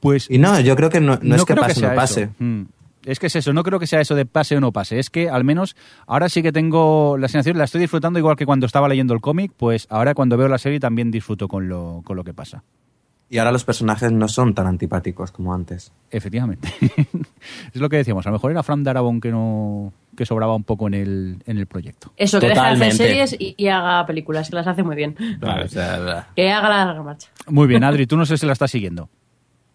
Pues Y no, yo creo que no, no es que pase o sea no pase. Mm. Es que es eso, no creo que sea eso de pase o no pase. Es que al menos ahora sí que tengo la sensación, la estoy disfrutando igual que cuando estaba leyendo el cómic, pues ahora cuando veo la serie también disfruto con lo, con lo que pasa. Y ahora los personajes no son tan antipáticos como antes. Efectivamente. es lo que decíamos, a lo mejor era Fran Darabont que no que sobraba un poco en el, en el proyecto. Eso, que deje de hacer Totalmente. series y, y haga películas, que las hace muy bien. O sea, Que haga la larga marcha. Muy bien, Adri, tú no sé si la estás siguiendo.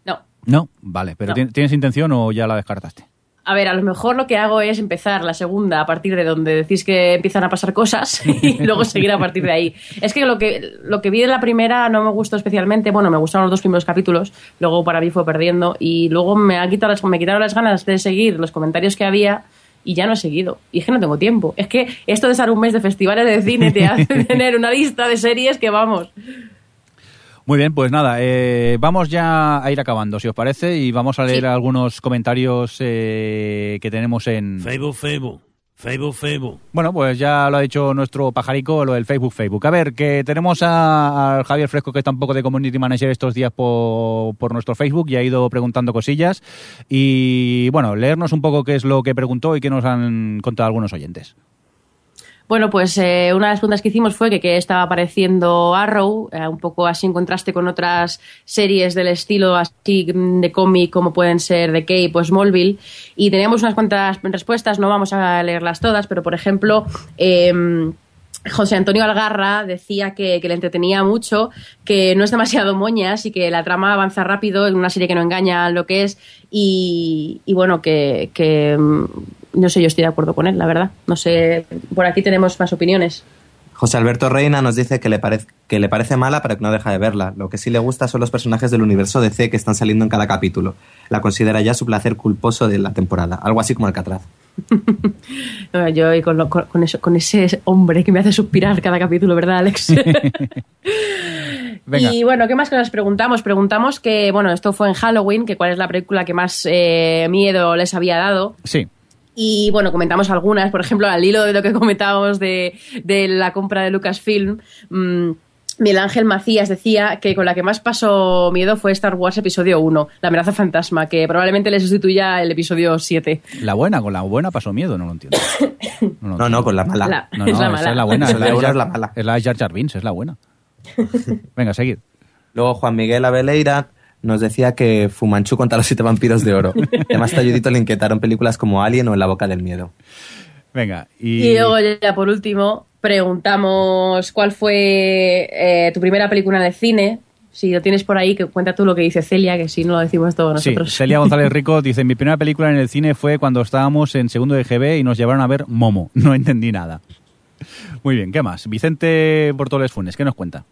No. No, vale, pero No. ¿tien- ¿tienes intención o ya la descartaste? A ver, a lo mejor lo que hago es empezar la segunda a partir de donde decís que empiezan a pasar cosas y luego seguir a partir de ahí. Es que lo que lo que vi en la primera no me gustó especialmente. Bueno, me gustaron los dos primeros capítulos, luego para mí fue perdiendo y luego me ha quitado las, me quitaron las ganas de seguir los comentarios que había y ya no he seguido. Y es que no tengo tiempo. Es que esto de estar un mes de festivales de cine te hace tener una lista de series que vamos. Muy bien, pues nada, eh, vamos ya a ir acabando, si os parece, y vamos a leer Sí. algunos comentarios eh, que tenemos en... Facebook, Facebook. Facebook, Facebook. Bueno, pues ya lo ha dicho nuestro pajarico, lo del Facebook, Facebook. A ver, que tenemos a, a Javier Fresco, que está un poco de Community Manager estos días por, por nuestro Facebook y ha ido preguntando cosillas. Y bueno, leernos un poco qué es lo que preguntó y qué nos han contado algunos oyentes. Bueno, pues eh, una de las preguntas que hicimos fue que qué estaba apareciendo Arrow, eh, un poco así en contraste con otras series del estilo así de cómic como pueden ser The Cape o Smallville. Y teníamos unas cuantas respuestas, no vamos a leerlas todas, pero por ejemplo... em, José Antonio Algarra decía que, que le entretenía mucho, que no es demasiado moñas y que la trama avanza rápido en una serie que no engaña lo que es y, bueno, que, que, mm, no sé, yo estoy de acuerdo con él, la verdad. No sé, por aquí tenemos más opiniones. José Alberto Reina nos dice que le, parece que le parece mala, pero que no deja de verla. Lo que sí le gusta son los personajes del universo DC que están saliendo en cada capítulo. La considera ya su placer culposo de la temporada, algo así como Alcatraz. No, Yo y con, lo- con- eso, con ese hombre que me hace suspirar cada capítulo, ¿verdad, Alex? Venga. Y bueno, ¿qué más cosas preguntamos? Preguntamos que, bueno, esto fue en Halloween, que cuál es la película que más eh, miedo les había dado. Sí, Y bueno, comentamos algunas, por ejemplo, al hilo de lo que comentábamos de, de la compra de Lucasfilm. mmm, Miguel Ángel Macías decía que con la que más pasó miedo fue Star Wars Episodio 1, La amenaza fantasma, que probablemente le sustituya el episodio 7. la buena, con la buena pasó miedo, no lo entiendo. No, lo No, entiendo. no, con la mala. La- No, no, es la esa mala. es la buena. Es la, es la mala. es la de Jar Jar Binks, es la buena. Venga, seguid. Luego Juan Miguel Abeleira nos decía que Fumanchu contra los siete vampiros de oro. Además, Talludito le inquietaron películas como Alien o En la boca del miedo. Venga, y... Y luego ya por último preguntamos cuál fue eh, tu primera película en el cine. Si lo tienes por ahí, que cuenta tú lo que dice Celia, que si no lo decimos todos Sí, nosotros. Celia González Rico dice, mi primera película en el cine fue cuando estábamos en segundo de GB y nos llevaron a ver Momo. No entendí nada. Muy bien, ¿qué más? Vicente Bortoles Funes, ¿qué nos cuenta?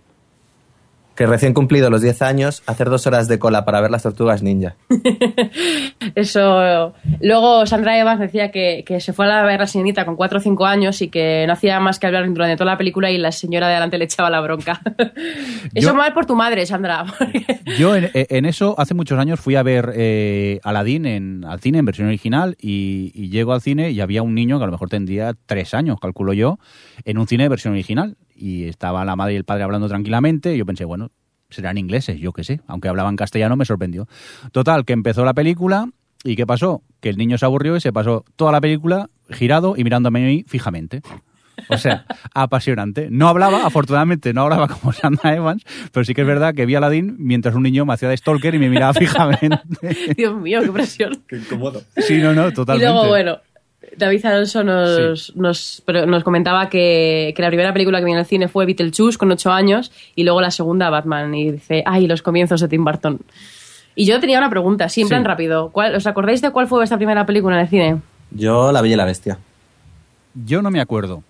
Que recién cumplido los 10 años, hacer dos horas de cola para ver las tortugas ninja. Eso. Luego Sandra Evans decía que, que se fue a ver la sirenita con 4 o 5 años y que no hacía más que hablar durante toda la película y la señora de delante le echaba la bronca. Eso Yo- mal por tu madre, Sandra. porque- Yo en, en eso, hace muchos años, fui a ver eh, Aladdin en, al cine en versión original y, y llego al cine y había un niño que a lo mejor tendría tres años, calculo yo, en un cine de versión original. Y estaba la madre y el padre hablando tranquilamente y yo pensé, bueno, serán ingleses, yo qué sé. Aunque hablaban castellano me sorprendió. Total, que empezó la película y ¿qué pasó? Que el niño se aburrió y se pasó toda la película girado y mirándome a mí fijamente. O sea, apasionante. No hablaba, afortunadamente, no hablaba como Sandra Evans, pero sí que es verdad que vi a Aladdin mientras un niño me hacía de stalker y me miraba fijamente. Dios mío, qué presión. Qué incómodo. Sí, no, no, Y totalmente. luego, bueno, David Alonso nos, nos, pero nos comentaba que, que la primera película que vio en el cine fue Beetlejuice con 8 años y luego la segunda Batman. Y dice, ay, los comienzos de Tim Burton. Y yo tenía una pregunta, sí, en Sí. plan rápido. ¿Cuál- ¿Os acordáis de cuál fue vuestra primera película en el cine? Yo, La Bella y la Bestia. Yo no me acuerdo.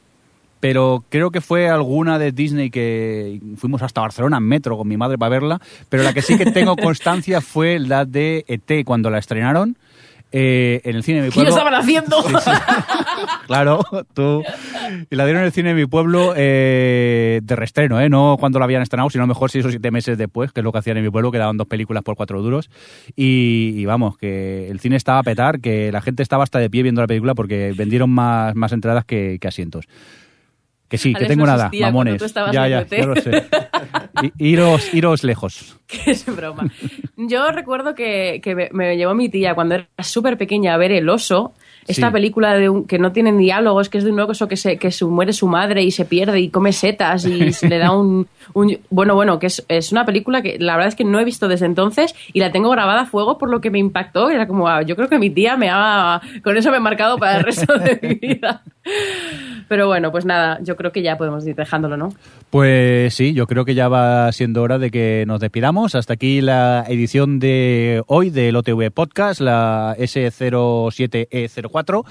Pero creo que fue alguna de Disney que fuimos hasta Barcelona en metro con mi madre para verla. Pero la que sí que tengo constancia fue la de ET cuando la estrenaron eh, en el cine de mi ¿Qué lo pueblo. estaban haciendo? Claro, tú. Y la dieron en el cine de mi pueblo eh, de reestreno, ¿eh? No cuando la habían estrenado, sino mejor seis o siete meses después, que es lo que hacían en mi pueblo, que daban dos películas por cuatro duros. Y, y vamos, que el cine estaba a petar, que la gente estaba hasta de pie viendo la película porque vendieron más, más entradas que, que asientos. Que sí, que tengo no nada, mamones. tú Ya, ya, viendo ya lo sé. Iros, iros lejos. que es broma. Yo recuerdo que, que me, me llevó mi tía cuando era súper pequeña a ver El Oso, esta Sí. película de un, que no tiene diálogos, que es de un oso que se, que se muere su madre y se pierde y come setas y se le da un... un- bueno, bueno, que es, es una película que la verdad es que no he visto desde entonces y la tengo grabada a fuego por lo que me impactó. Era como, ah, yo creo que mi tía me ha... Con eso me he marcado para el resto de mi vida. Pero bueno, pues nada, yo creo que ya podemos ir dejándolo, ¿no? Pues sí, yo creo que ya va siendo hora de que nos despidamos. Hasta aquí la edición de hoy del OTV Podcast, la S07E04. 4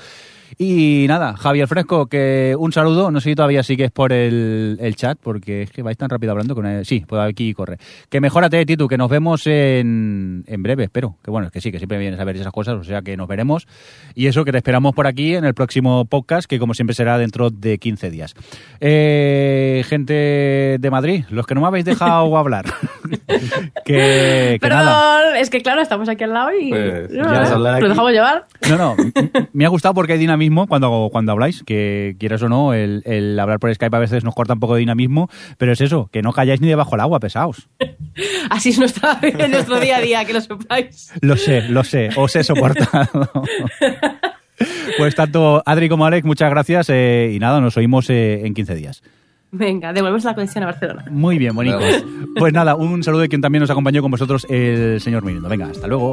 y nada, Javier Fresco, que un saludo. No sé si todavía sigues por el, el chat, porque es que vais tan rápido hablando con él. Sí, pues aquí corre. Que mejórate, Titu, que nos vemos en, en breve, espero. Que bueno, es que sí, que siempre vienes a ver esas cosas, o sea que nos veremos. Y eso, que te esperamos por aquí en el próximo podcast, que como siempre será dentro de 15 días. Eh, gente de Madrid, los que no me habéis dejado hablar. que, que Perdón, nada. es que claro, estamos aquí al lado y Pues, no, ¿quieres hablar lo aquí? dejamos llevar. No, no, me ha gustado porque hay dinamismo cuando, cuando habláis, que quieras o no, el, el hablar por Skype a veces nos corta un poco de dinamismo, pero es eso, que no calláis ni debajo del agua, pesaos. Así es nuestra, en nuestro día a día, que lo sepáis. Lo sé, lo sé, os he soportado. Pues tanto Adri como Alex, muchas gracias eh, y nada, nos oímos eh, en 15 días. Venga, devolvemos la conexión a Barcelona. Muy bien, bonitos. Pues nada, un saludo de quien también nos acompañó con vosotros, el señor Mirindo. Venga, hasta luego,